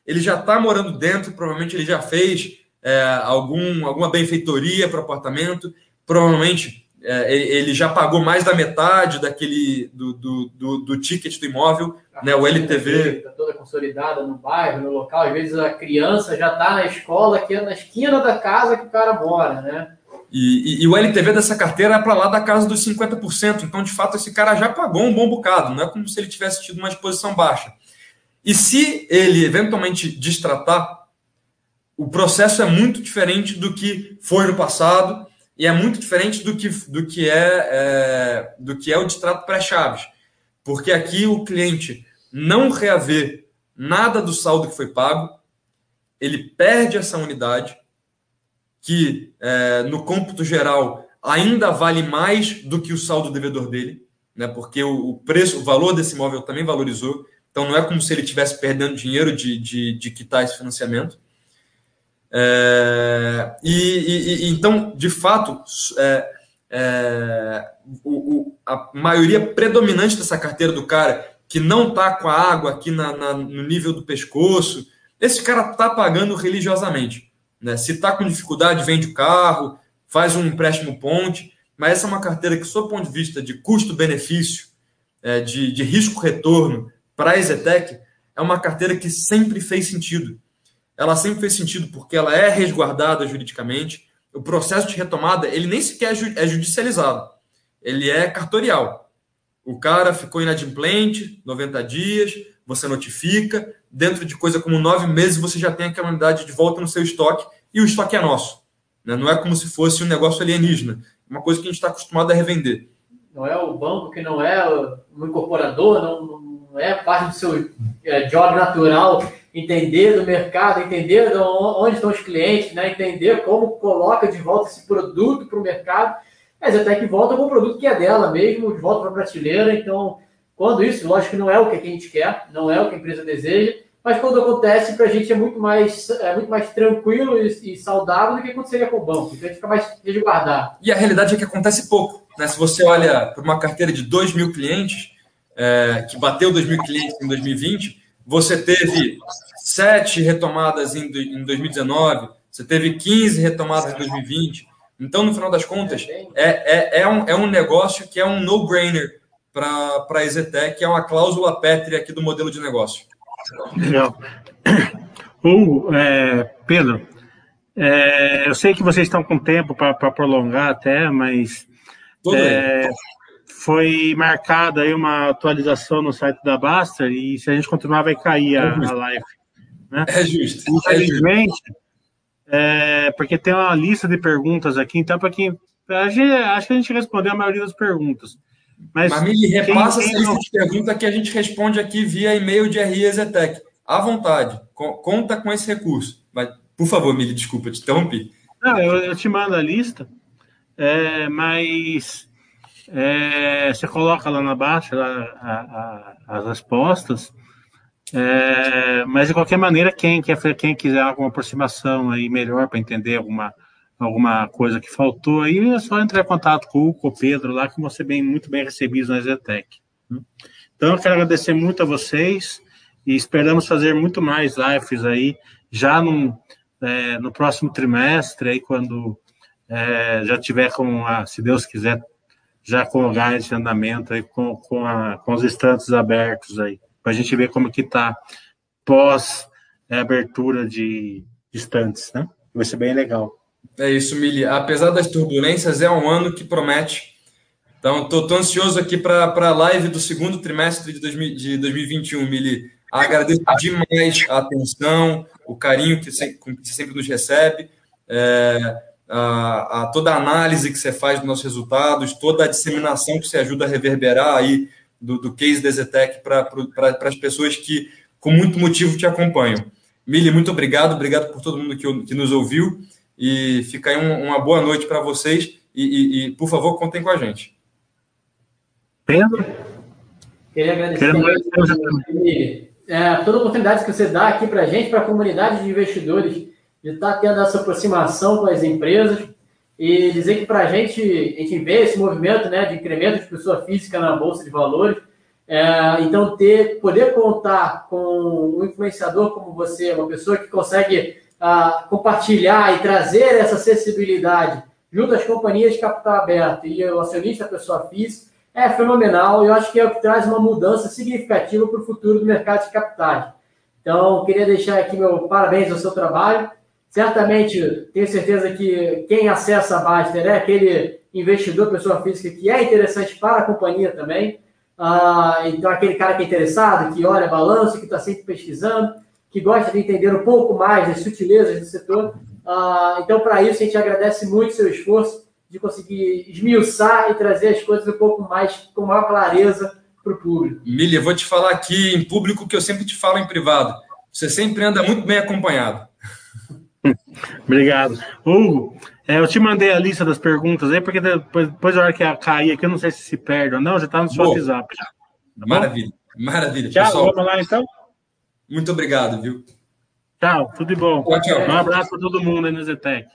Ele já está morando dentro, provavelmente ele já fez é, algum, alguma benfeitoria para o apartamento, provavelmente é, ele já pagou mais da metade daquele do, do, do, do ticket do imóvel, a né, o LTV. Está toda consolidada no bairro, no local. Às vezes a criança já está na escola, que é na esquina da casa que o cara mora, né? E, e, e o LTV dessa carteira é para lá da casa dos 50%. Então, de fato, esse cara já pagou um bom bocado. Não é como se ele tivesse tido uma exposição baixa. E se ele eventualmente destratar, o processo é muito diferente do que foi no passado e é muito diferente do que, do que, é, é do que é o distrato pré-chaves. Porque aqui o cliente não reaver nada do saldo que foi pago, ele perde essa unidade, que é, no cômputo geral ainda vale mais do que o saldo devedor dele, né? porque o, o, preço, o valor desse imóvel também valorizou. Então não é como se ele estivesse perdendo dinheiro de, de, de quitar esse financiamento. É, e, e, então, de fato, é, é, o, o, a maioria predominante dessa carteira do cara que não está com a água aqui na, na, no nível do pescoço, esse cara está pagando religiosamente. Né? Se está com dificuldade, vende o carro, faz um empréstimo ponte, mas essa é uma carteira que, sob ponto de vista de custo-benefício, é, de, de risco-retorno para a Exetec, é uma carteira que sempre fez sentido ela sempre fez sentido porque ela é resguardada juridicamente. O processo de retomada, ele nem sequer é judicializado. Ele é cartorial. O cara ficou inadimplente, 90 dias, você notifica, dentro de coisa como nove meses você já tem aquela unidade de volta no seu estoque e o estoque é nosso. Né? Não é como se fosse um negócio alienígena, uma coisa que a gente está acostumado a revender. Não é o banco que não é um incorporador, não, não é parte do seu é, job natural entender do mercado, entender onde estão os clientes, né? entender como coloca de volta esse produto para o mercado, mas até que volta com o produto que é dela mesmo, de volta para a prateleira. Então, quando isso, lógico que não é o que a gente quer, não é o que a empresa deseja, mas quando acontece, para a gente é muito mais, é muito mais tranquilo e, e, saudável do que aconteceria com o banco. Então a gente fica mais resguardado. E a realidade é que acontece pouco. Né? Se você olha para uma carteira de 2 mil clientes, é, que bateu 2 mil clientes em 2020, você teve sete retomadas em, em 2019, você teve 15 retomadas em 2020. Então, no final das contas, é, é, é, um, é um negócio que é um no-brainer para a Exetec, que é uma cláusula pétrea aqui do modelo de negócio. Legal. Ou, é, Pedro, é, eu sei que vocês estão com tempo para prolongar até, mas é, foi marcada aí uma atualização no site da Basta e se a gente continuar vai cair a, a live. Né? É justo. Infelizmente, é, porque tem uma lista de perguntas aqui, então para quem. Acho que a gente respondeu a maioria das perguntas. Mas, Mas me repassa essa lista de perguntas que a gente responde aqui via e-mail de RI Exetec. À vontade, conta com esse recurso. Mas, por favor, Mili, desculpa, te interrompi. Não, eu, eu te mando a lista, é, mas é, você coloca lá na baixa lá, a, a, as respostas. É, mas de qualquer maneira, quem, quer, quem quiser alguma aproximação aí melhor para entender alguma, alguma coisa que faltou, aí é só entrar em contato com o, com o Pedro lá, que você bem muito bem recebido na Zetec. Então, eu quero agradecer muito a vocês e esperamos fazer muito mais lives aí, já no, é, no próximo trimestre, aí quando é, já tiver com a, se Deus quiser, já com o gás de andamento aí, com, com, a, com os estantes abertos aí para a gente ver como que está pós é, abertura de estantes, né? Vai ser bem legal. É isso, Mili. Apesar das turbulências, é um ano que promete. Então, estou ansioso aqui para a live do segundo trimestre de, 2000, de 2021, Mili. Agradeço demais a atenção, o carinho que você, que você sempre nos recebe, é, a, a, toda a análise que você faz dos nossos resultados, toda a disseminação que você ajuda a reverberar aí do, do case da Zetec para pra, as pessoas que, com muito motivo, te acompanham. Mili, muito obrigado, obrigado por todo mundo que, que nos ouviu e fica aí um, uma boa noite para vocês e, e, e, por favor, contem com a gente. Pedro? Queria agradecer, Queria é, toda a oportunidade que você dá aqui para a gente, para a comunidade de investidores, de estar tá tendo essa aproximação com as empresas e dizer que para a gente, a gente vê esse movimento né, de incremento de pessoa física na Bolsa de Valores, é, então ter, poder contar com um influenciador como você, uma pessoa que consegue ah, compartilhar e trazer essa acessibilidade junto às companhias de capital aberto e o acionista pessoa física, é fenomenal e eu acho que é o que traz uma mudança significativa para o futuro do mercado de capitais. Então, queria deixar aqui meu parabéns ao seu trabalho. Certamente, tenho certeza que quem acessa a Baster é aquele investidor, pessoa física, que é interessante para a companhia também. Ah, então, aquele cara que é interessado, que olha balanço, que está sempre pesquisando, que gosta de entender um pouco mais das sutilezas do setor. Ah, então, para isso, a gente agradece muito o seu esforço de conseguir esmiuçar e trazer as coisas um pouco mais, com maior clareza para o público. Milha, vou te falar aqui em público que eu sempre te falo em privado. Você sempre anda muito bem acompanhado. Obrigado. Hugo, é, eu te mandei a lista das perguntas aí, porque depois, depois da hora que cair aqui, eu não sei se se perde ou não, já está no seu Boa. WhatsApp. Já. Tá maravilha, maravilha. Tchau, Pessoal, vamos lá então? Muito obrigado, viu? Tchau, tudo de bom. Tchau, tchau. Um abraço para todo mundo aí no Zetec.